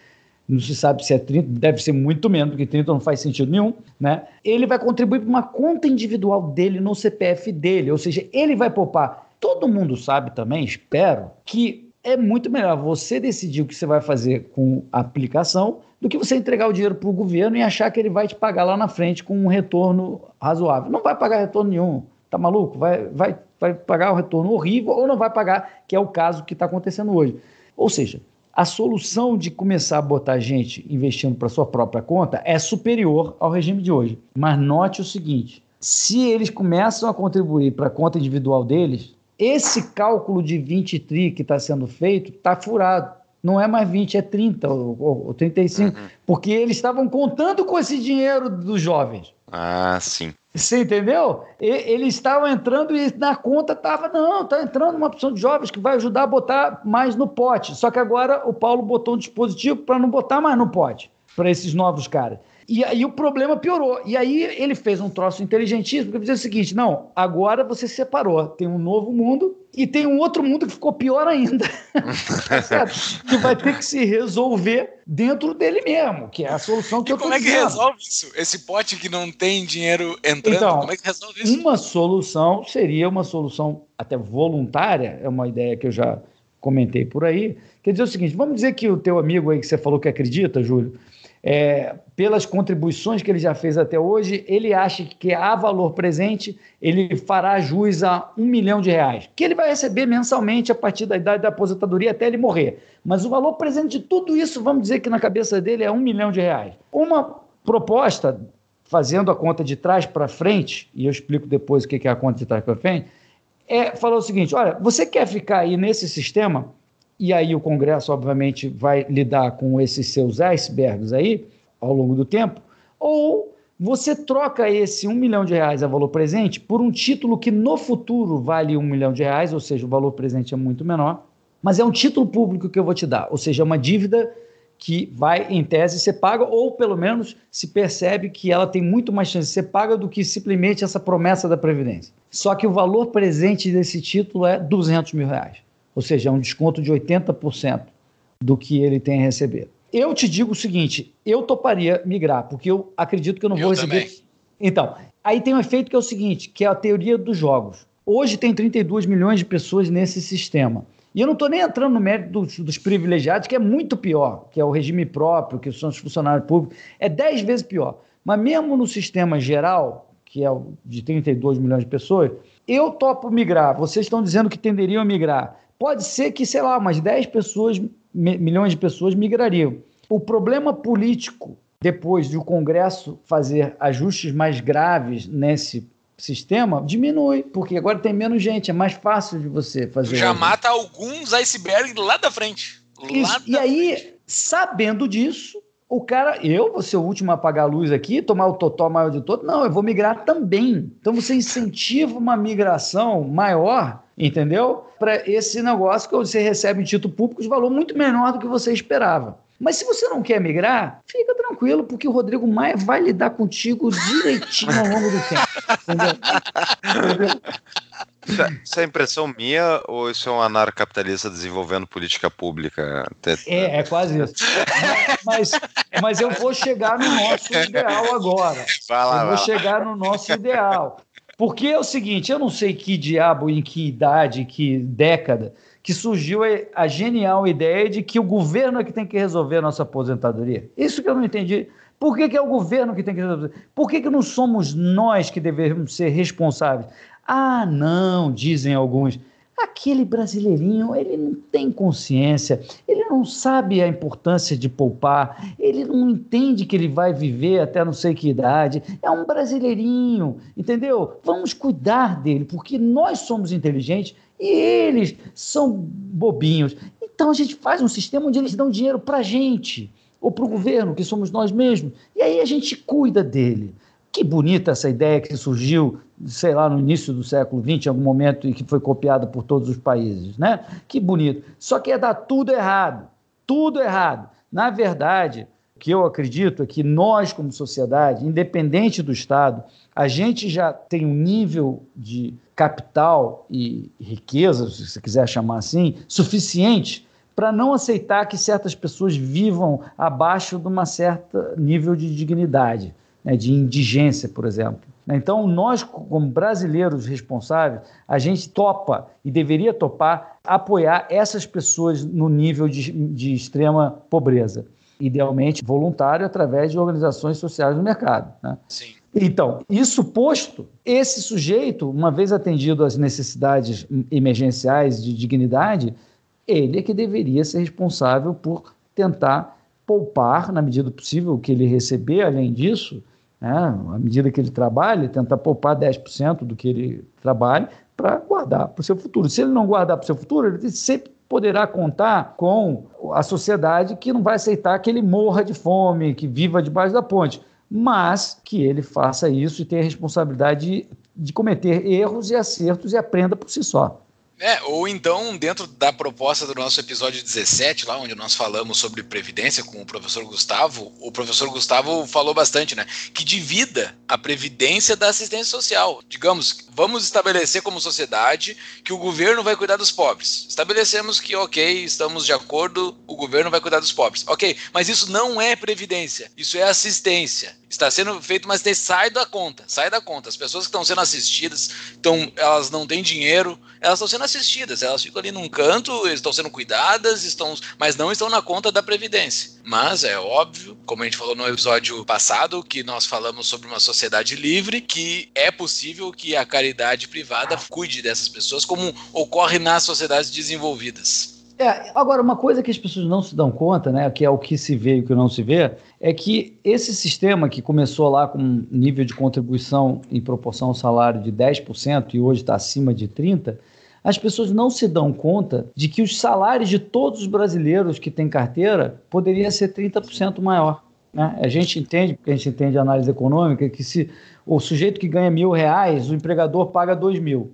não se sabe se é 30, deve ser muito menos, porque 30 não faz sentido nenhum, né? Ele vai contribuir para uma conta individual dele no CPF dele, ou seja, ele vai poupar. Todo mundo sabe também, espero, que é muito melhor você decidir o que você vai fazer com a aplicação do que você entregar o dinheiro para o governo e achar que ele vai te pagar lá na frente com um retorno razoável. Não vai pagar retorno nenhum. Tá maluco? Vai, vai, vai pagar um retorno horrível ou não vai pagar, que é o caso que está acontecendo hoje. Ou seja, a solução de começar a botar gente investindo para sua própria conta é superior ao regime de hoje. Mas note o seguinte: se eles começam a contribuir para a conta individual deles, esse cálculo de 20 tri que está sendo feito está furado. Não é mais 20, é 30 ou, ou 35, uhum. porque eles estavam contando com esse dinheiro dos jovens. Ah, sim. Você entendeu? Eles estavam entrando e na conta estava, não, está entrando uma opção de jovens que vai ajudar a botar mais no pote. Só que agora o Paulo botou um dispositivo para não botar mais no pote para esses novos caras. E aí o problema piorou. E aí ele fez um troço inteligentíssimo, que dizia o seguinte: não, agora você separou. Tem um novo mundo e tem um outro mundo que ficou pior ainda. que vai ter que se resolver dentro dele mesmo, que é a solução que e eu como é que dizendo. resolve isso? Esse pote que não tem dinheiro entrando, então, como é que resolve isso? Uma solução seria uma solução até voluntária, é uma ideia que eu já comentei por aí. Quer dizer o seguinte: vamos dizer que o teu amigo aí que você falou que acredita, Júlio, é, pelas contribuições que ele já fez até hoje, ele acha que há valor presente, ele fará jus a um milhão de reais, que ele vai receber mensalmente a partir da idade da aposentadoria até ele morrer. Mas o valor presente de tudo isso, vamos dizer que na cabeça dele é um milhão de reais. Uma proposta, fazendo a conta de trás para frente, e eu explico depois o que é a conta de trás para frente, é falar o seguinte: olha, você quer ficar aí nesse sistema e aí o Congresso, obviamente, vai lidar com esses seus icebergs aí ao longo do tempo, ou você troca esse um milhão de reais a valor presente por um título que no futuro vale um milhão de reais, ou seja, o valor presente é muito menor, mas é um título público que eu vou te dar, ou seja, é uma dívida que vai, em tese, ser paga, ou pelo menos se percebe que ela tem muito mais chance de ser paga do que simplesmente essa promessa da Previdência. Só que o valor presente desse título é 200 mil reais ou seja, é um desconto de 80% do que ele tem a receber. Eu te digo o seguinte: eu toparia migrar, porque eu acredito que eu não eu vou receber. Também. Então, aí tem um efeito que é o seguinte: que é a teoria dos jogos. Hoje tem 32 milhões de pessoas nesse sistema. E eu não estou nem entrando no mérito dos, dos, privilegiados, que é muito pior, que é o regime próprio, que são os funcionários públicos, é 10 vezes pior. Mas mesmo no sistema geral, que é o de 32 milhões de pessoas, eu topo migrar. Vocês estão dizendo que tenderiam a migrar pode ser que, sei lá, umas 10 pessoas, milhões de pessoas migrariam. O problema político, depois de o Congresso fazer ajustes mais graves nesse sistema, diminui, porque agora tem menos gente, é mais fácil de você fazer. Já mata alguns icebergs lá da frente. Lá e da aí, frente. sabendo disso, o cara, eu vou ser o último a apagar a luz aqui, tomar o totó maior de todo. Não, eu vou migrar também. Então você incentiva uma migração maior entendeu? Para esse negócio que você recebe um título público de valor muito menor do que você esperava. Mas se você não quer migrar, fica tranquilo, porque o Rodrigo Maia vai lidar contigo direitinho ao longo do tempo. Entendeu? Isso é, é impressão minha ou isso é um anarcapitalista desenvolvendo política pública? É, é quase isso. Mas, mas eu vou chegar no nosso ideal agora. Vai lá, eu vou chegar no nosso ideal. Porque é o seguinte, eu não sei que diabo, em que idade, que década, que surgiu a genial ideia de que o governo é que tem que resolver a nossa aposentadoria. Isso que eu não entendi. Por que, que é o governo que tem que resolver? Por que, que não somos nós que devemos ser responsáveis? Ah, não, dizem alguns. Aquele brasileirinho, ele não tem consciência, ele não sabe a importância de poupar, ele não entende que ele vai viver até não sei que idade. É um brasileirinho, entendeu? Vamos cuidar dele, porque nós somos inteligentes e eles são bobinhos. Então a gente faz um sistema onde eles dão dinheiro para a gente, ou para o governo, que somos nós mesmos, e aí a gente cuida dele. Que bonita essa ideia que surgiu, sei lá, no início do século XX, em algum momento, e que foi copiada por todos os países, né? Que bonito. Só que é dar tudo errado. Tudo errado. Na verdade, que eu acredito é que nós, como sociedade, independente do Estado, a gente já tem um nível de capital e riqueza, se você quiser chamar assim, suficiente para não aceitar que certas pessoas vivam abaixo de um certo nível de dignidade, né, de indigência, por exemplo. Então, nós, como brasileiros responsáveis, a gente topa e deveria topar apoiar essas pessoas no nível de, de extrema pobreza. Idealmente voluntário através de organizações sociais no mercado. Né? Sim. Então, isso posto, esse sujeito, uma vez atendido às necessidades emergenciais de dignidade, ele é que deveria ser responsável por tentar poupar, na medida possível, o que ele receber, além disso, né, à medida que ele trabalha, tentar poupar 10% do que ele trabalha para guardar para o seu futuro. Se ele não guardar para o seu futuro, ele sempre poderá contar com a sociedade que não vai aceitar que ele morra de fome, que viva debaixo da ponte, mas que ele faça isso e tenha a responsabilidade de, de cometer erros e acertos e aprenda por si só. É, ou então, dentro da proposta do nosso episódio 17, lá onde nós falamos sobre previdência com o professor Gustavo, o professor Gustavo falou bastante, né? Que divida a previdência da assistência social. Digamos, vamos estabelecer como sociedade que o governo vai cuidar dos pobres. Estabelecemos que, ok, estamos de acordo, o governo vai cuidar dos pobres. Ok, mas isso não é previdência, isso é assistência. Está sendo feito, mas sai da conta, sai da conta. As pessoas que estão sendo assistidas, então, elas não têm dinheiro, elas estão sendo assistidas, elas ficam ali num canto, estão sendo cuidadas, estão, mas não estão na conta da Previdência. Mas é óbvio, como a gente falou no episódio passado, que nós falamos sobre uma sociedade livre, que é possível que a caridade privada cuide dessas pessoas, como ocorre nas sociedades desenvolvidas. É, agora, uma coisa que as pessoas não se dão conta, né, que é o que se vê e o que não se vê, é que esse sistema que começou lá com um nível de contribuição em proporção ao salário de 10% e hoje está acima de 30%, as pessoas não se dão conta de que os salários de todos os brasileiros que têm carteira poderia ser 30% maior. Né? A gente entende, porque a gente entende a análise econômica, que se o sujeito que ganha mil reais, o empregador paga dois mil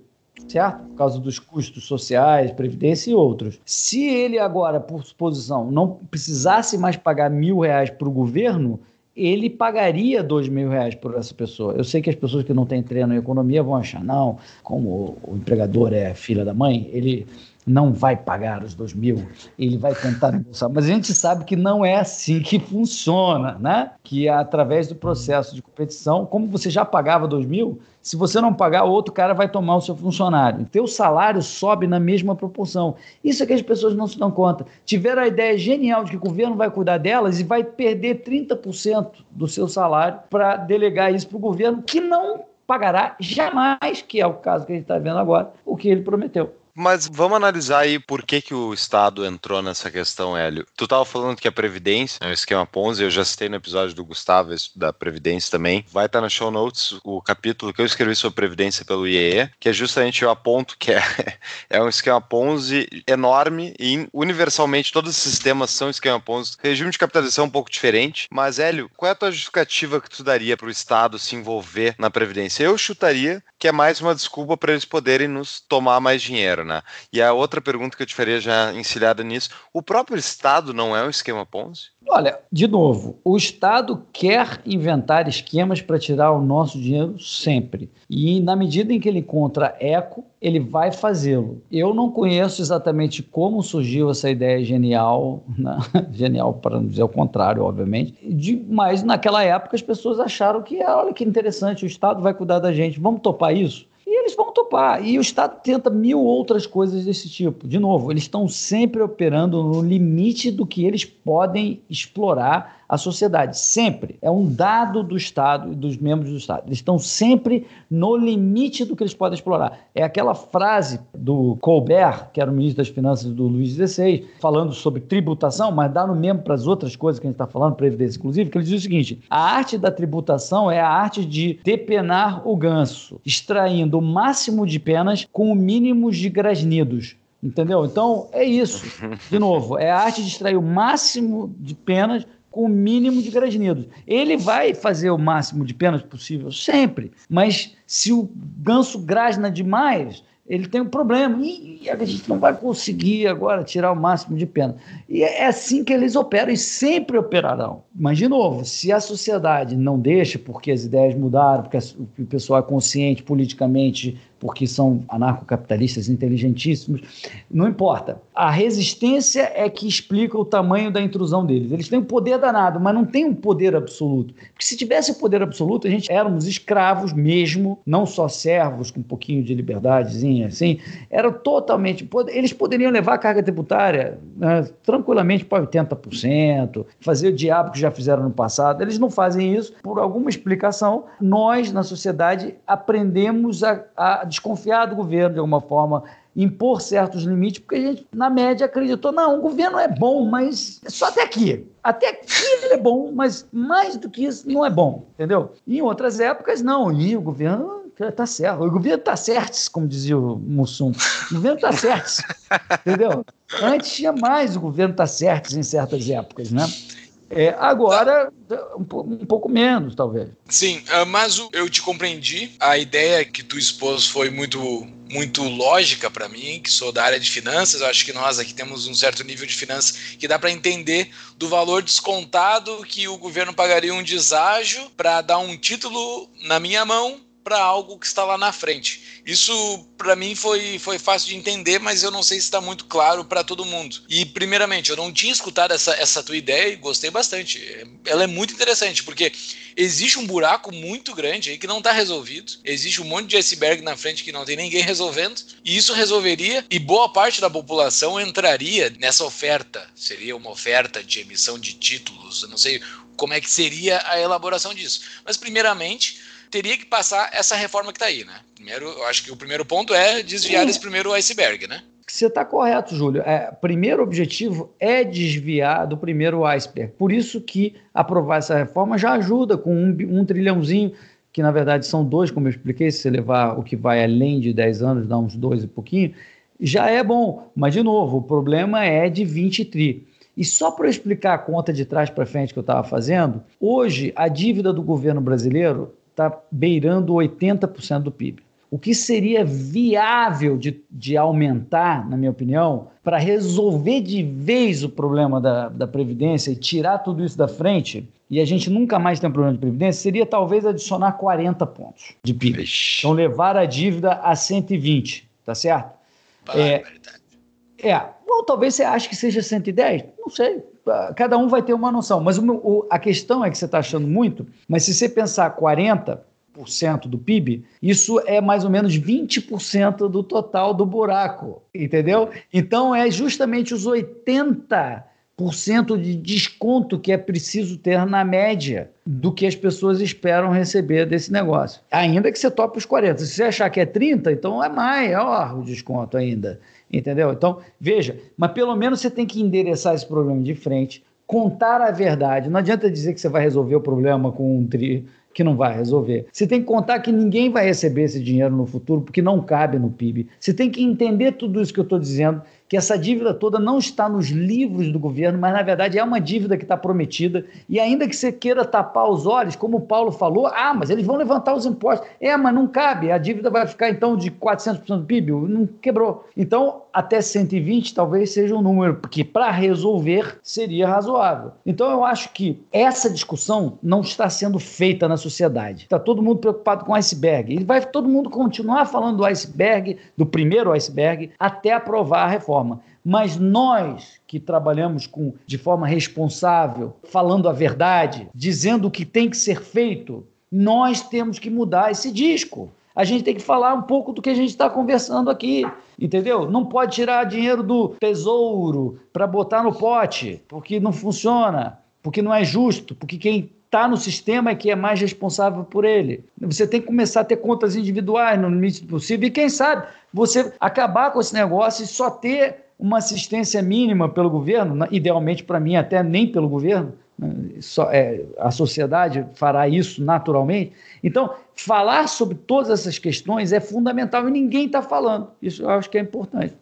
certo? Por causa dos custos sociais, previdência e outros. Se ele agora, por suposição, não precisasse mais pagar mil reais para o governo, ele pagaria dois mil reais por essa pessoa. Eu sei que as pessoas que não têm treino em economia vão achar, não, como o empregador é filha da mãe, ele não vai pagar os dois mil, ele vai tentar embolsar. Mas a gente sabe que não é assim que funciona, né? Que é através do processo de competição, como você já pagava dois mil, se você não pagar, outro cara vai tomar o seu funcionário. Teu salário sobe na mesma proporção. Isso é que as pessoas não se dão conta. Tiveram a ideia genial de que o governo vai cuidar delas e vai perder 30% do seu salário para delegar isso para o governo, que não pagará jamais, que é o caso que a gente está vendo agora, o que ele prometeu. Mas vamos analisar aí por que, que o Estado entrou nessa questão, Hélio. Tu estava falando que a Previdência é um esquema Ponzi, eu já citei no episódio do Gustavo da Previdência também. Vai estar tá show notes o capítulo que eu escrevi sobre Previdência pelo IEE, que é justamente o aponto que é, é um esquema Ponzi enorme e universalmente todos os sistemas são esquema Ponzi. Regime de capitalização é um pouco diferente, mas Hélio, qual é a tua justificativa que tu daria para o Estado se envolver na Previdência? Eu chutaria que é mais uma desculpa para eles poderem nos tomar mais dinheiro, né? E a outra pergunta que eu te faria já encilhada nisso, o próprio Estado não é um esquema Ponzi? Olha, de novo, o Estado quer inventar esquemas para tirar o nosso dinheiro sempre. E na medida em que ele encontra eco, ele vai fazê-lo. Eu não conheço exatamente como surgiu essa ideia genial, né? genial para não dizer o contrário, obviamente, de, mas naquela época as pessoas acharam que, olha que interessante, o Estado vai cuidar da gente, vamos topar isso? Eles vão topar. E o Estado tenta mil outras coisas desse tipo. De novo, eles estão sempre operando no limite do que eles podem explorar a sociedade. Sempre. É um dado do Estado e dos membros do Estado. Eles estão sempre no limite do que eles podem explorar. É aquela frase do Colbert, que era o ministro das Finanças do Luiz XVI, falando sobre tributação, mas dá no mesmo para as outras coisas que a gente está falando, Previdência inclusive, que ele diz o seguinte: a arte da tributação é a arte de depenar o ganso, extraindo o máximo de penas com o mínimo de grasnidos. Entendeu? Então é isso. De novo, é a arte de extrair o máximo de penas com o mínimo de grasnidos. Ele vai fazer o máximo de penas possível, sempre. Mas se o ganso grasna demais, ele tem um problema e, a gente não vai conseguir agora tirar o máximo de pena. E é, é assim que eles operam e sempre operarão. Mas, de novo, se a sociedade não deixa, porque as ideias mudaram, porque o pessoal é consciente politicamente porque são anarcocapitalistas inteligentíssimos, não importa. A resistência é que explica o tamanho da intrusão deles. Eles têm um poder danado, mas não têm um poder absoluto. Porque se tivesse poder absoluto, a gente éramos escravos mesmo, não só servos com um pouquinho de liberdadezinha, assim, era totalmente. Eles poderiam levar a carga tributária né, tranquilamente para 80%, fazer o diabo que já fizeram no passado. Eles não fazem isso por alguma explicação. Nós, na sociedade, aprendemos a, a desconfiar do governo de alguma forma, impor certos limites, porque a gente, na média, acreditou: não, o governo é bom, mas é só até aqui. Até aqui ele é bom, mas mais do que isso não é bom, entendeu? Em outras épocas, não, e o governo está certo. O governo está certo, como dizia o Mussum. O governo está certo, entendeu? Antes tinha mais o governo está certo em certas épocas, né? É, agora, um, um, pouco menos, talvez. Sim, ah, mas eu te compreendi. A ideia que tu expôs foi muito, muito lógica para mim, que sou da área de finanças. Eu acho que nós aqui temos um certo nível de finanças que dá para entender do valor descontado que o governo pagaria um deságio para dar um título na minha mão para algo que está lá na frente. Isso para mim foi, foi fácil de entender, mas eu não sei se está muito claro para todo mundo. E primeiramente, eu não tinha escutado essa, essa tua ideia e gostei bastante. Ela é muito interessante porque existe um buraco muito grande aí que não está resolvido. Existe um monte de iceberg na frente que não tem ninguém resolvendo. E isso resolveria e boa parte da população entraria nessa oferta. Seria uma oferta de emissão de títulos. Eu não sei como é que seria a elaboração disso. Mas primeiramente teria que passar essa reforma que está aí, né? Primeiro, eu acho que o primeiro ponto é desviar Sim. esse primeiro iceberg, né? Você está correto, Júlio. É, primeiro objetivo é desviar do primeiro iceberg. Por isso que aprovar essa reforma já ajuda com um, um trilhãozinho, que na verdade são dois, como eu expliquei, se você levar o que vai além de 10 anos, dá uns dois e pouquinho, já é bom. Mas, de novo, o problema é de 20 tri. E só para eu explicar a conta de trás para frente que eu estava fazendo, hoje a dívida do governo brasileiro está beirando 80% do PIB. O que seria viável de, de aumentar, na minha opinião, para resolver de vez o problema da, da Previdência e tirar tudo isso da frente, e a gente nunca mais tem um problema de Previdência, seria talvez adicionar 40 pontos de PIB. Então, levar a dívida a 120, tá certo? É, é, ou talvez você ache que seja 110, não sei cada um vai ter uma noção. Mas o, o, a questão é que você está achando muito, mas se você pensar 40% do PIB, isso é mais ou menos 20% do total do buraco, entendeu? Então é justamente os 80% de desconto que é preciso ter na média do que as pessoas esperam receber desse negócio. Ainda que você tope os 40. Se você achar que é 30, então é maior o desconto ainda. Entendeu? Então, veja, mas pelo menos você tem que endereçar esse problema de frente, contar a verdade. Não adianta dizer que você vai resolver o problema com um tri que não vai resolver. Você tem que contar que ninguém vai receber esse dinheiro no futuro porque não cabe no PIB. Você tem que entender tudo isso que eu estou dizendo que essa dívida toda não está nos livros do governo, mas na verdade é uma dívida que está prometida. E ainda que você queira tapar os olhos, como o Paulo falou, ah, mas eles vão levantar os impostos. É, mas não cabe, a dívida vai ficar então de 400% do PIB, não quebrou. Então, até 120 talvez seja um número que para resolver seria razoável. Então, eu acho que essa discussão não está sendo feita na sociedade. Está todo mundo preocupado com o iceberg. E vai todo mundo continuar falando do iceberg, do primeiro iceberg, até aprovar a reforma forma. Mas nós que trabalhamos com, de forma responsável, falando a verdade, dizendo o que tem que ser feito, nós temos que mudar esse disco. A gente tem que falar um pouco do que a gente está conversando aqui, entendeu? Não pode tirar dinheiro do tesouro para botar no pote, porque não funciona, porque não é justo, porque quem está no sistema que é mais responsável por ele. Você tem que começar a ter contas individuais no limite do possível e, quem sabe, você acabar com esse negócio e só ter uma assistência mínima pelo governo, idealmente para mim até nem pelo governo, né? só, é, a sociedade fará isso naturalmente. Então, falar sobre todas essas questões é fundamental e ninguém está falando. Isso eu acho que é importante.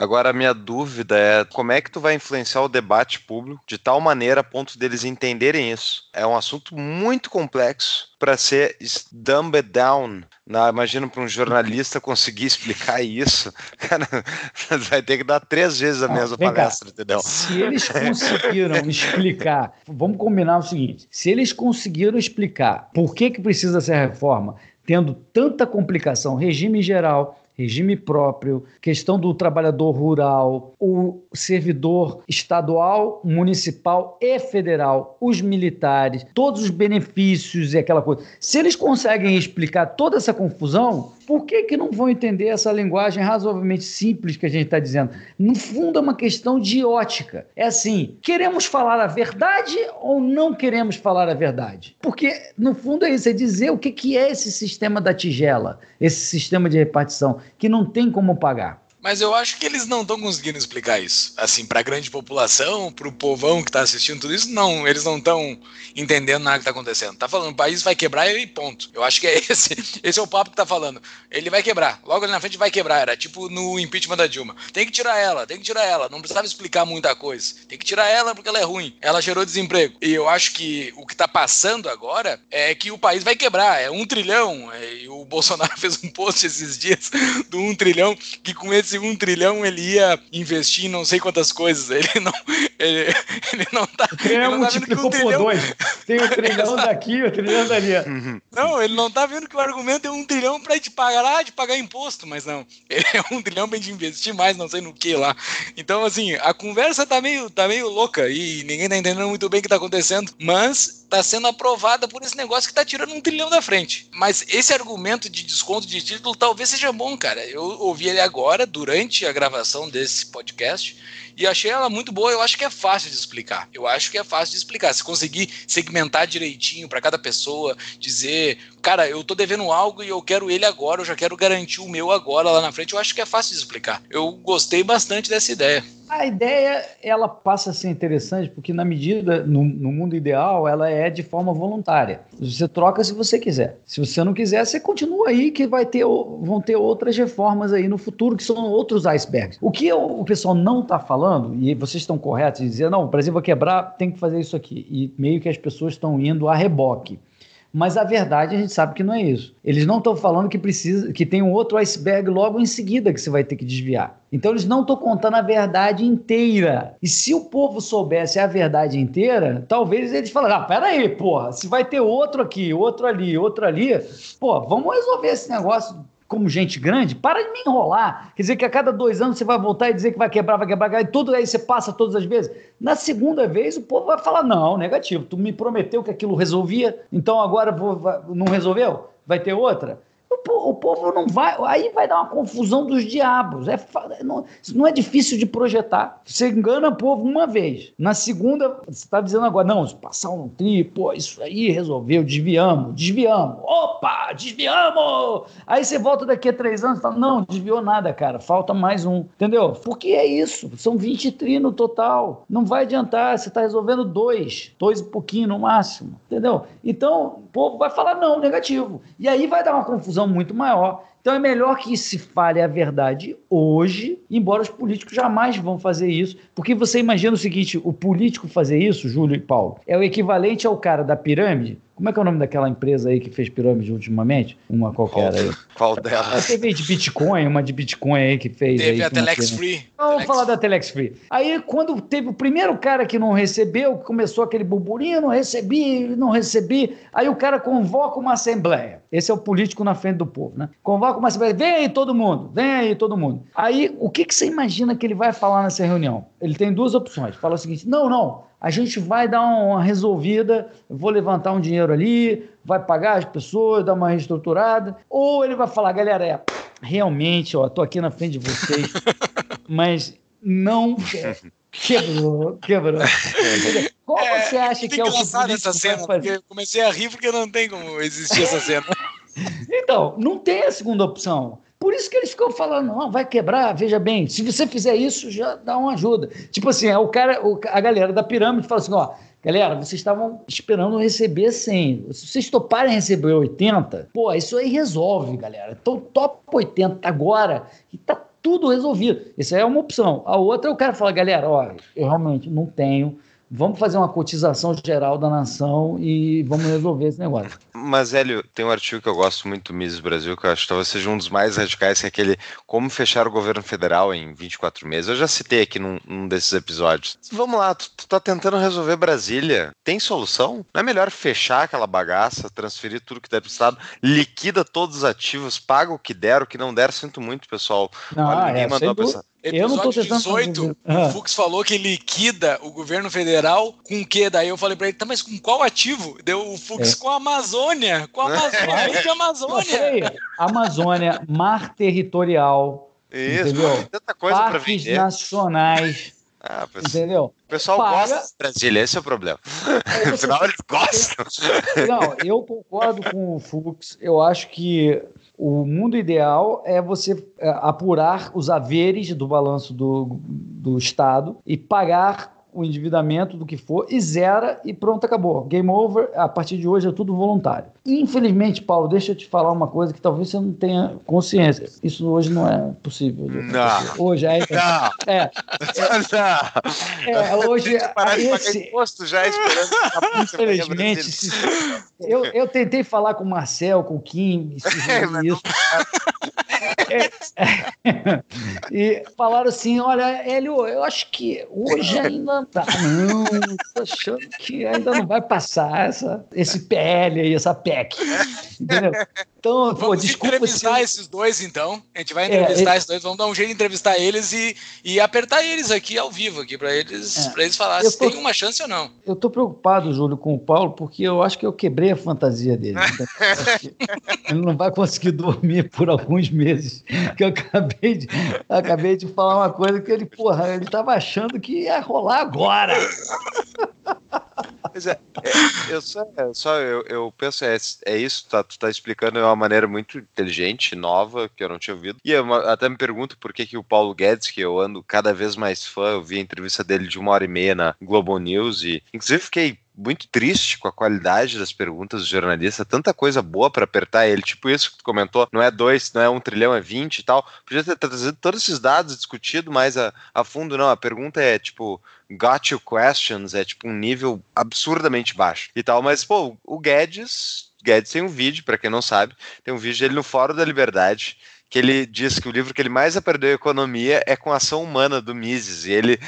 Agora, a minha dúvida é como é que tu vai influenciar o debate público de tal maneira a ponto deles entenderem isso? É um assunto muito complexo para ser dumbed down. Não, imagina para um jornalista conseguir explicar isso. Cara, vai ter que dar três vezes a mesma palestra, cá. entendeu? Se eles conseguiram explicar, vamos combinar o seguinte: se eles conseguiram explicar por que, que precisa ser reforma, tendo tanta complicação, regime geral, regime próprio, questão do trabalhador rural, o servidor estadual, municipal e federal, os militares, todos os benefícios e aquela coisa. Se eles conseguem explicar toda essa confusão, por que, que não vão entender essa linguagem razoavelmente simples que a gente está dizendo? No fundo, é uma questão de ótica. É assim: queremos falar a verdade ou não queremos falar a verdade? Porque, no fundo, é isso: é dizer o que, que é esse sistema da tigela, esse sistema de repartição, que não tem como pagar. Mas eu acho que eles não estão conseguindo explicar isso. Assim, para a grande população, para o povão que está assistindo tudo isso, não, eles não estão entendendo nada que está acontecendo. Tá falando, o país vai quebrar e ponto. Eu acho que é esse, esse é o papo que tá falando. Ele vai quebrar. Logo ali na frente vai quebrar. Era tipo no impeachment da Dilma. Tem que tirar ela, tem que tirar ela. Não precisava explicar muita coisa. Tem que tirar ela porque ela é ruim. Ela gerou desemprego. E eu acho que o que está passando agora é que o país vai quebrar. É um trilhão. É, e o Bolsonaro fez um post esses dias do um trilhão que com esse esse um trilhão ele ia investir em não sei quantas coisas. Ele não, ele, ele não tá. O trilhão multiplicou um trilhão... por dois. Tem o trilhão daqui, o trilhão dali. Uhum. Não, ele não tá vendo que o argumento é um trilhão para te pagar lá, de pagar imposto, mas não. Ele é um trilhão pra gente investir mais, não sei no que lá. Então, assim, a conversa tá meio, tá meio louca e ninguém tá entendendo muito bem o que tá acontecendo, mas tá sendo aprovada por esse negócio que tá tirando um trilhão da frente. Mas esse argumento de desconto de título talvez seja bom, cara. Eu ouvi ele agora, durante a gravação desse podcast, e achei ela muito boa. Eu acho que é fácil de explicar. Eu acho que é fácil de explicar. Se conseguir segmentar direitinho para cada pessoa, dizer, cara, eu tô devendo algo e eu quero ele agora, eu já quero garantir o meu agora lá na frente, eu acho que é fácil de explicar. Eu gostei bastante dessa ideia. A ideia, ela passa a ser interessante porque, na medida, no, no, mundo ideal, ela é de forma voluntária. Você troca se você quiser. Se você não quiser, você continua aí que vai ter, vão ter outras reformas aí no futuro, que são outros icebergs. O que o pessoal não está falando, e vocês estão corretos em dizer, não, o Brasil vai quebrar, tem que fazer isso aqui. E meio que as pessoas estão indo a reboque. Mas a verdade a gente sabe que não é isso. Eles não estão falando que precisa, que tem um outro iceberg logo em seguida que você vai ter que desviar. Então eles não estão contando a verdade inteira. E se o povo soubesse a verdade inteira, talvez eles falassem: ah, peraí, porra, se vai ter outro aqui, outro ali, outro ali, pô, vamos resolver esse negócio como gente grande, para de me enrolar. Quer dizer que a cada dois anos você vai voltar e dizer que vai quebrar, vai quebrar, e tudo aí você passa todas as vezes. Na segunda vez, o povo vai falar: não, negativo, tu me prometeu que aquilo resolvia, então agora vou, não resolveu? Vai ter outra? O povo não vai. Aí vai dar uma confusão dos diabos. É, não, não é difícil de projetar. Você engana o povo uma vez. Na segunda, você está dizendo agora, não, passar um tri, pô, isso aí resolveu, desviamos, desviamos. Opa, desviamos! Aí você volta daqui a três anos e fala, não, desviou nada, cara, falta mais um. Entendeu? Porque é isso. São 20 tri no total. Não vai adiantar, você está resolvendo dois, dois e pouquinho no máximo. Entendeu? Então, o povo vai falar não, negativo. E aí vai dar uma confusão muito maior. Então é melhor que se fale a verdade hoje, embora os políticos jamais vão fazer isso, porque você imagina o seguinte: o político fazer isso, Júlio e Paulo, é o equivalente ao cara da pirâmide como é que é o nome daquela empresa aí que fez pirâmide ultimamente? Uma qualquer aí. Qual delas? teve de Bitcoin, uma de Bitcoin aí que fez. Teve aí, a Telex Free. Vamos falar da Telex Free. Aí, quando teve o primeiro cara que não recebeu, começou aquele burburinho, não recebi, não recebi. Aí o cara convoca uma assembleia. Esse é o político na frente do povo, né? Convoca uma assembleia. Vem aí todo mundo, vem aí todo mundo. Aí, o que, que você imagina que ele vai falar nessa reunião? Ele tem duas opções. Fala o seguinte: não, não a gente vai dar uma resolvida, vou levantar um dinheiro ali, vai pagar as pessoas, dar uma reestruturada, ou ele vai falar, galera, é, realmente, ó, tô aqui na frente de vocês, mas não quebrou, quebrou. Qual é, você acha que é o que essa cena? Eu comecei a rir porque não tem como existir essa cena. então, não tem a segunda opção. Por isso que eles ficam falando, não, vai quebrar, veja bem, se você fizer isso, já dá uma ajuda. Tipo assim, é o cara, a galera da pirâmide fala assim, ó, galera, vocês estavam esperando receber 100, se vocês toparem receber 80, pô, isso aí resolve, galera. Então top 80 agora, e tá tudo resolvido. Isso é uma opção. A outra, o cara fala, galera, ó, eu realmente não tenho Vamos fazer uma cotização geral da nação e vamos resolver esse negócio. Mas, Hélio, tem um artigo que eu gosto muito do Mises Brasil, que eu acho que talvez seja um dos mais radicais, que é aquele Como Fechar o Governo Federal em 24 meses. Eu já citei aqui num, num desses episódios. Vamos lá, tu, tu tá tentando resolver Brasília. Tem solução? Não é melhor fechar aquela bagaça, transferir tudo que der pro Estado, liquida todos os ativos, paga o que der, o que não der, sinto muito, pessoal. Não, Olha, ninguém é, mandou a pessoa. Episódio eu não tô 18, ah. o Fux falou que liquida o governo federal com o quê? Daí eu falei pra ele, tá, mas com qual ativo? Deu o Fux é. com a Amazônia, com a Amazônia, é. Amazônia. Amazônia, mar territorial, Isso, entendeu? Tanta coisa Parques nacionais. Ah, pessoal, entendeu? O pessoal gosta de Brasília, esse é o problema. É, Afinal, eles gostam. Não, eu concordo com o Fux. Eu acho que o mundo ideal é você é, apurar os haveres do balanço do, do Estado e pagar o endividamento do que for e zera e pronto, acabou. Game over, a partir de hoje é tudo voluntário. Infelizmente, Paulo, deixa eu te falar uma coisa que talvez você não tenha consciência. Isso hoje não é possível. Não. Hoje é. Não. É. é, é hoje. Parar de esse... pagar imposto já esperando. Infelizmente, se... eu, eu tentei falar com o Marcel, com o Kim, é, isso. É, e falaram assim: olha, Hélio, eu acho que hoje ainda tá. Não, tô achando que ainda não vai passar essa, esse PL aí, essa PEC. Entendeu? Então, vamos pô, desculpa. entrevistar se... esses dois, então. A gente vai é, entrevistar é, esses dois, vamos dar um jeito de entrevistar eles e, e apertar eles aqui ao vivo, aqui, para eles, é, eles falarem se tô, tem uma chance ou não. Eu tô preocupado, Júlio, com o Paulo, porque eu acho que eu quebrei a fantasia dele. ele não vai conseguir dormir por alguns meses. Que eu acabei de, acabei de falar uma coisa que ele, porra, ele tava achando que ia rolar agora. É, é, eu só, é, só eu, eu penso, é, é isso, tá, tu tá explicando de uma maneira muito inteligente, nova, que eu não tinha ouvido. E eu até me pergunto por que, que o Paulo Guedes, que eu ando cada vez mais fã, eu vi a entrevista dele de uma hora e meia na Globo News e, inclusive, fiquei muito triste com a qualidade das perguntas do jornalista, tanta coisa boa para apertar ele, tipo isso que tu comentou, não é dois, não é um trilhão, é vinte e tal. Podia ter trazido todos esses dados, discutido mais a, a fundo, não. A pergunta é tipo, got you questions, é tipo um nível absurdamente baixo e tal, mas pô, o Guedes. Guedes tem um vídeo, para quem não sabe, tem um vídeo dele no Fórum da Liberdade, que ele diz que o livro que ele mais aprendeu economia é com a ação humana do Mises. E ele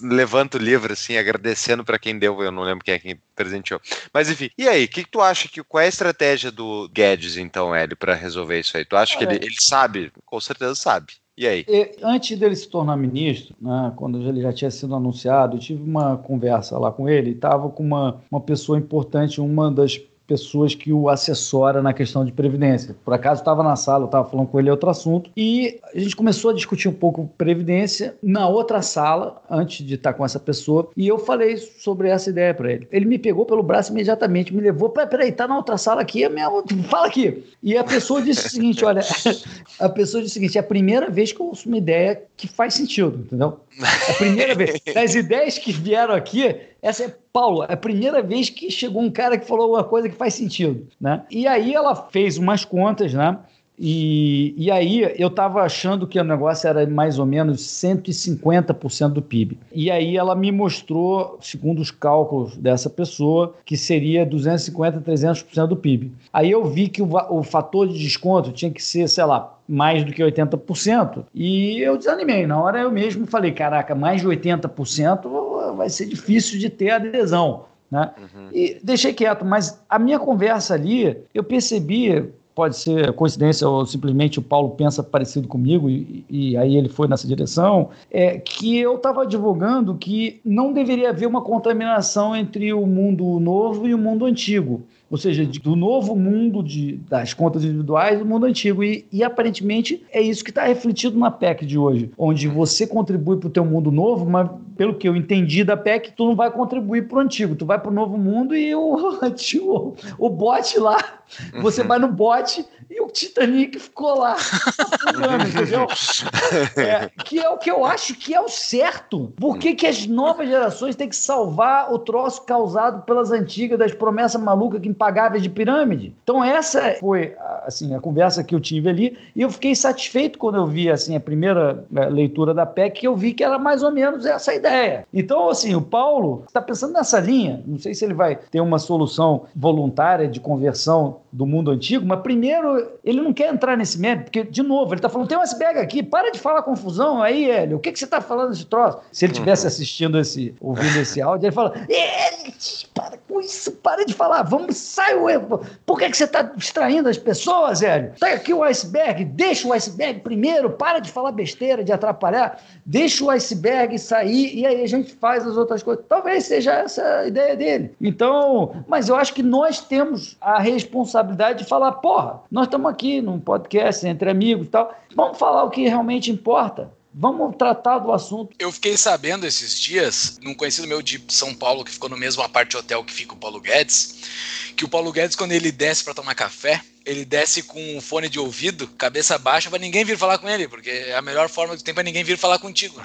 levanta o livro assim, agradecendo para quem deu, eu não lembro quem é quem presenteou. Mas enfim, e aí, o que, que, tu acha que qual é a estratégia do Guedes então, Hélio, para resolver isso aí? Tu acha é. que ele, ele sabe? Com certeza sabe. E aí? E, antes dele se tornar ministro, né, quando ele já tinha sido anunciado, eu tive uma conversa lá com ele, estava com uma, uma pessoa importante, uma das pessoas que o assessora na questão de previdência. Por acaso estava na sala, eu estava falando com ele outro assunto e a gente começou a discutir um pouco previdência na outra sala antes de estar com essa pessoa e eu falei sobre essa ideia para ele. Ele me pegou pelo braço imediatamente, me levou para peraí, tá na outra sala aqui, é minha... fala aqui. E a pessoa disse o seguinte, olha, a pessoa disse o seguinte, é a primeira vez que eu ouço uma ideia que faz sentido, entendeu? É a primeira vez. Das ideias que vieram aqui, essa é Paulo, é a primeira vez que chegou um cara que falou uma coisa que faz sentido, né? E aí ela fez umas contas, né? E, e aí eu estava achando que o negócio era mais ou menos 150% do PIB. E aí ela me mostrou, segundo os cálculos dessa pessoa, que seria 250%, 300% do PIB. Aí eu vi que o, o fator de desconto tinha que ser, sei lá, mais do que 80%. E eu desanimei. Na hora eu mesmo falei: caraca, mais de 80% vai ser difícil de ter adesão. Né? Uhum. E deixei quieto, mas a minha conversa ali, eu percebi pode ser coincidência ou simplesmente o Paulo pensa parecido comigo e, e aí ele foi nessa direção, é que eu estava advogando que não deveria haver uma contaminação entre o mundo novo e o mundo antigo ou seja, do novo mundo de, das contas individuais do mundo antigo. E, e aparentemente é isso que está refletido na PEC de hoje, onde você contribui para o teu mundo novo, mas pelo que eu entendi da PEC, tu não vai contribuir para o antigo, tu vai para o novo mundo e o antigo, o bot lá, você uhum. vai no bot e o Titanic ficou lá afundando, entendeu? É, que é o que eu acho que é o certo. Por que, que as novas gerações têm que salvar o troço causado pelas antigas, das promessas malucas que impagáveis de pirâmide. Então essa foi assim a conversa que eu tive ali e eu fiquei satisfeito quando eu vi assim a primeira é, leitura da PEC que eu vi que era mais ou menos essa ideia. Então assim o Paulo está pensando nessa linha. Não sei se ele vai ter uma solução voluntária de conversão do mundo antigo, mas primeiro ele não quer entrar nesse mérito porque de novo ele está falando tem um iceberg aqui, para de falar confusão aí, Hélio. O que que você está falando desse troço? Se ele tivesse assistindo esse ouvindo esse áudio ele fala para com isso, para de falar, vamos, sai o Por que, que você está distraindo as pessoas, Hélio? Está aqui o iceberg, deixa o iceberg primeiro, para de falar besteira, de atrapalhar, deixa o iceberg sair e aí a gente faz as outras coisas. Talvez seja essa a ideia dele. Então, mas eu acho que nós temos a responsabilidade de falar, porra, nós estamos aqui num podcast entre amigos e tal, vamos falar o que realmente importa. Vamos tratar do assunto. Eu fiquei sabendo esses dias, num conhecido meu de São Paulo, que ficou no mesmo aparte hotel que fica o Paulo Guedes, que o Paulo Guedes, quando ele desce para tomar café, ele desce com um fone de ouvido, cabeça baixa, para ninguém vir falar com ele, porque é a melhor forma que tem para ninguém vir falar contigo.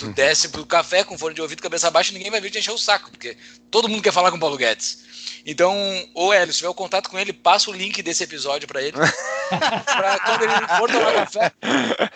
Tu desce pro café com fone de ouvido, cabeça baixa, ninguém vai vir te encher o saco, porque todo mundo quer falar com o Paulo Guedes. Então, ô Hélio, se tiver o contato com ele, passa o link desse episódio para ele. pra quando ele for tomar café,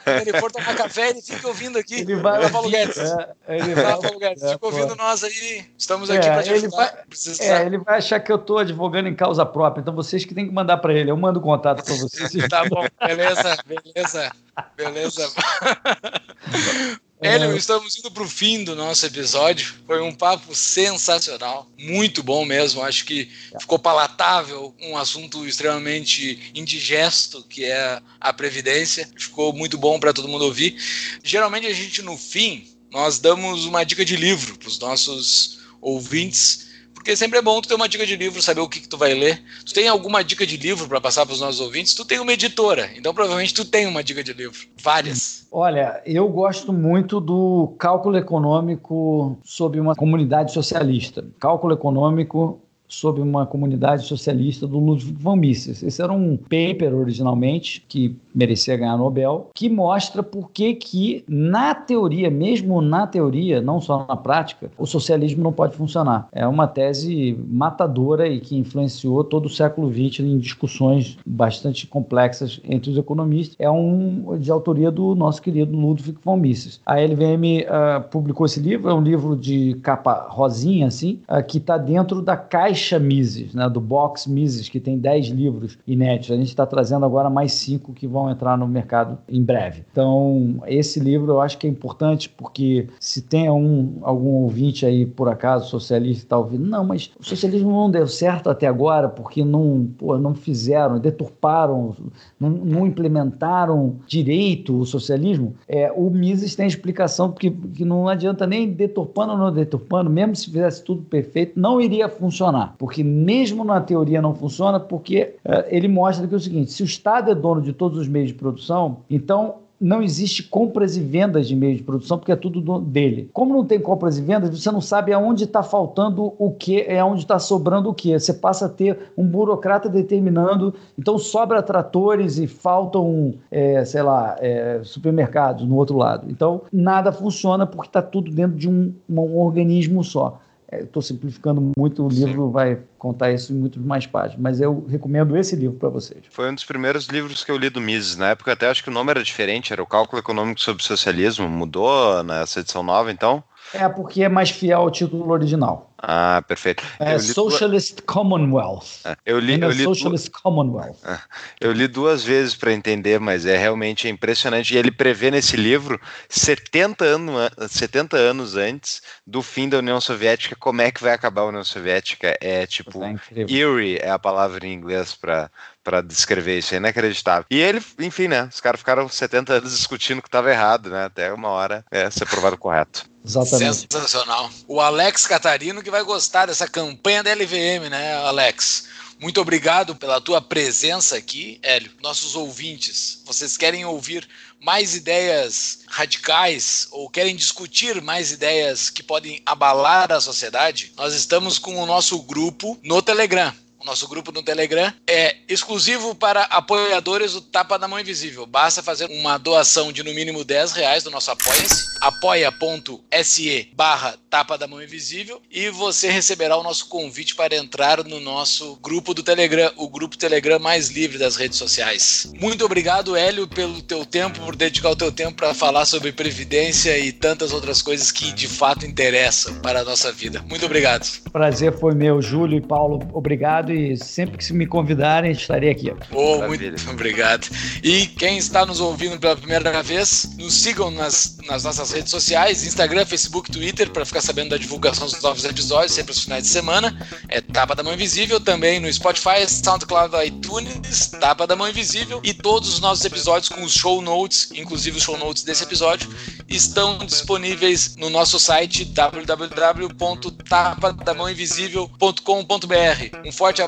quando ele for tomar café, ele fica ouvindo aqui. Ele vai, Paulo Guedes. É, ele vai, Paulo Guedes, é, fica ouvindo pô. nós aí. Estamos aqui é, para te ele Vai, é, ele vai achar que eu estou advogando em causa própria. Então, vocês que têm que mandar para ele. Eu mando o contato para vocês. tá bom, beleza, beleza, beleza. Hélio, é. estamos indo para o fim do nosso episódio. Foi um papo sensacional, muito bom mesmo. Acho que ficou palatável, um assunto extremamente indigesto, que é a Previdência. Ficou muito bom para todo mundo ouvir. Geralmente a gente, no fim, nós damos uma dica de livro para os nossos ouvintes porque sempre é bom tu ter uma dica de livro, saber o que, que tu vai ler. Tu tem alguma dica de livro para passar para os nossos ouvintes? Tu tem uma editora, então provavelmente tu tem uma dica de livro. Várias. Olha, eu gosto muito do cálculo econômico sob uma comunidade socialista. Cálculo econômico sobre uma comunidade socialista do Ludwig von Mises. Esse era um paper originalmente que merecia ganhar Nobel, que mostra por que que na teoria, mesmo na teoria, não só na prática, o socialismo não pode funcionar. É uma tese matadora e que influenciou todo o século XX em discussões bastante complexas entre os economistas. É um de autoria do nosso querido Ludwig von Mises. A LVM uh, ah, publicou esse livro, é um livro de capa rosinha assim, uh, que está dentro da caixa caixa Mises, né, do box Mises, que tem 10 livros inéditos. A gente está trazendo agora mais cinco que vão entrar no mercado em breve. Então, esse livro eu acho que é importante porque se tem um, algum ouvinte aí, por acaso, socialista está ouvindo, não, mas o socialismo não deu certo até agora porque não, pô, não fizeram, deturparam, não, não, implementaram direito o socialismo. É, o Mises tem explicação porque que não adianta nem deturpando ou não deturpando, mesmo se fizesse tudo perfeito, não iria funcionar funcionar. Porque mesmo na teoria não funciona, porque uh, ele mostra que é o seguinte: se o Estado é dono de todos os meios de produção, então não existe compras e vendas de meios de produção, porque é tudo dele. Como não tem compras e vendas, você não sabe aonde está faltando o que, é está sobrando o que. Você passa a ter um burocrata determinando, então sobra tratores e faltam, é, sei lá, é, supermercados no outro lado. Então nada funciona porque está tudo dentro de um, um organismo só. Estou é, simplificando muito, o livro Sim. vai contar isso em muitas mais páginas, mas eu recomendo esse livro para vocês. Foi um dos primeiros livros que eu li do Mises. Na época, até acho que o nome era diferente, era o Cálculo Econômico sobre o Socialismo. Mudou nessa edição nova, então? É porque é mais fiel ao título original. Ah, perfeito. É Socialist Commonwealth. É, eu li, eu li Socialist du... Commonwealth. É, eu li duas vezes para entender, mas é realmente impressionante. E ele prevê nesse livro 70, ano, 70 anos antes do fim da União Soviética, como é que vai acabar a União Soviética. É tipo, é eerie é a palavra em inglês para para descrever isso, é inacreditável. E ele, enfim, né? Os caras ficaram 70 anos discutindo que estava errado, né? Até uma hora é ser provado correto. Exatamente. Sensacional. O Alex Catarino que vai gostar dessa campanha da LVM, né, Alex? Muito obrigado pela tua presença aqui, Hélio. Nossos ouvintes, vocês querem ouvir mais ideias radicais ou querem discutir mais ideias que podem abalar a sociedade? Nós estamos com o nosso grupo no Telegram nosso grupo no Telegram, é exclusivo para apoiadores do Tapa da Mão Invisível. Basta fazer uma doação de no mínimo 10 reais do nosso Apoia-se, apoia.se barra Tapa da Mão Invisível, e você receberá o nosso convite para entrar no nosso grupo do Telegram, o grupo Telegram mais livre das redes sociais. Muito obrigado, Hélio, pelo teu tempo, por dedicar o teu tempo para falar sobre previdência e tantas outras coisas que de fato interessam para a nossa vida. Muito obrigado. Prazer foi meu, Júlio e Paulo. Obrigado e sempre que me convidarem estarei aqui. Oh, muito obrigado. E quem está nos ouvindo pela primeira vez, nos sigam nas, nas nossas redes sociais, Instagram, Facebook, Twitter, para ficar sabendo da divulgação dos novos episódios, sempre aos finais de semana. É Tapa da Mão Invisível, também no Spotify, SoundCloud, iTunes, Tapa da Mão Invisível e todos os nossos episódios com os show notes, inclusive os show notes desse episódio, estão disponíveis no nosso site www.tapadamãoinvisível.com.br. Um forte abraço,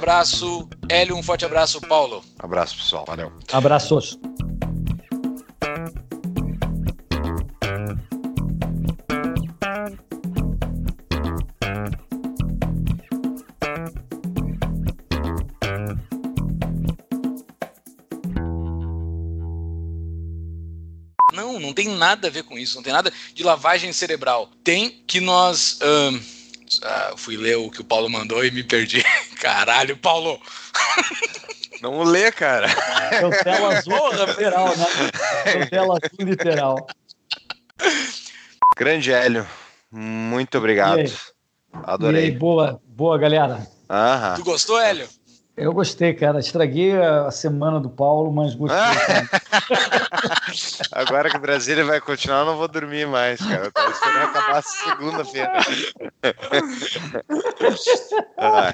Hélio, um forte abraço, Paulo. Abraço, pessoal. Valeu. Abraços. Não, não tem nada a ver com isso, não tem nada de lavagem cerebral. Tem que nós. Ah, fui ler o que o Paulo mandou e me perdi. Caralho, Paulo! Não lê, cara. É o tela azul literal, né? É o tela azul literal. Grande Hélio, muito obrigado. Adorei. E aí, boa, boa, galera. Aham. Tu gostou, Hélio? Eu gostei, cara. Estraguei a semana do Paulo, mas gostei. Agora que o Brasília vai continuar, eu não vou dormir mais, cara. Eu tô esperando acabar segunda-feira. ah.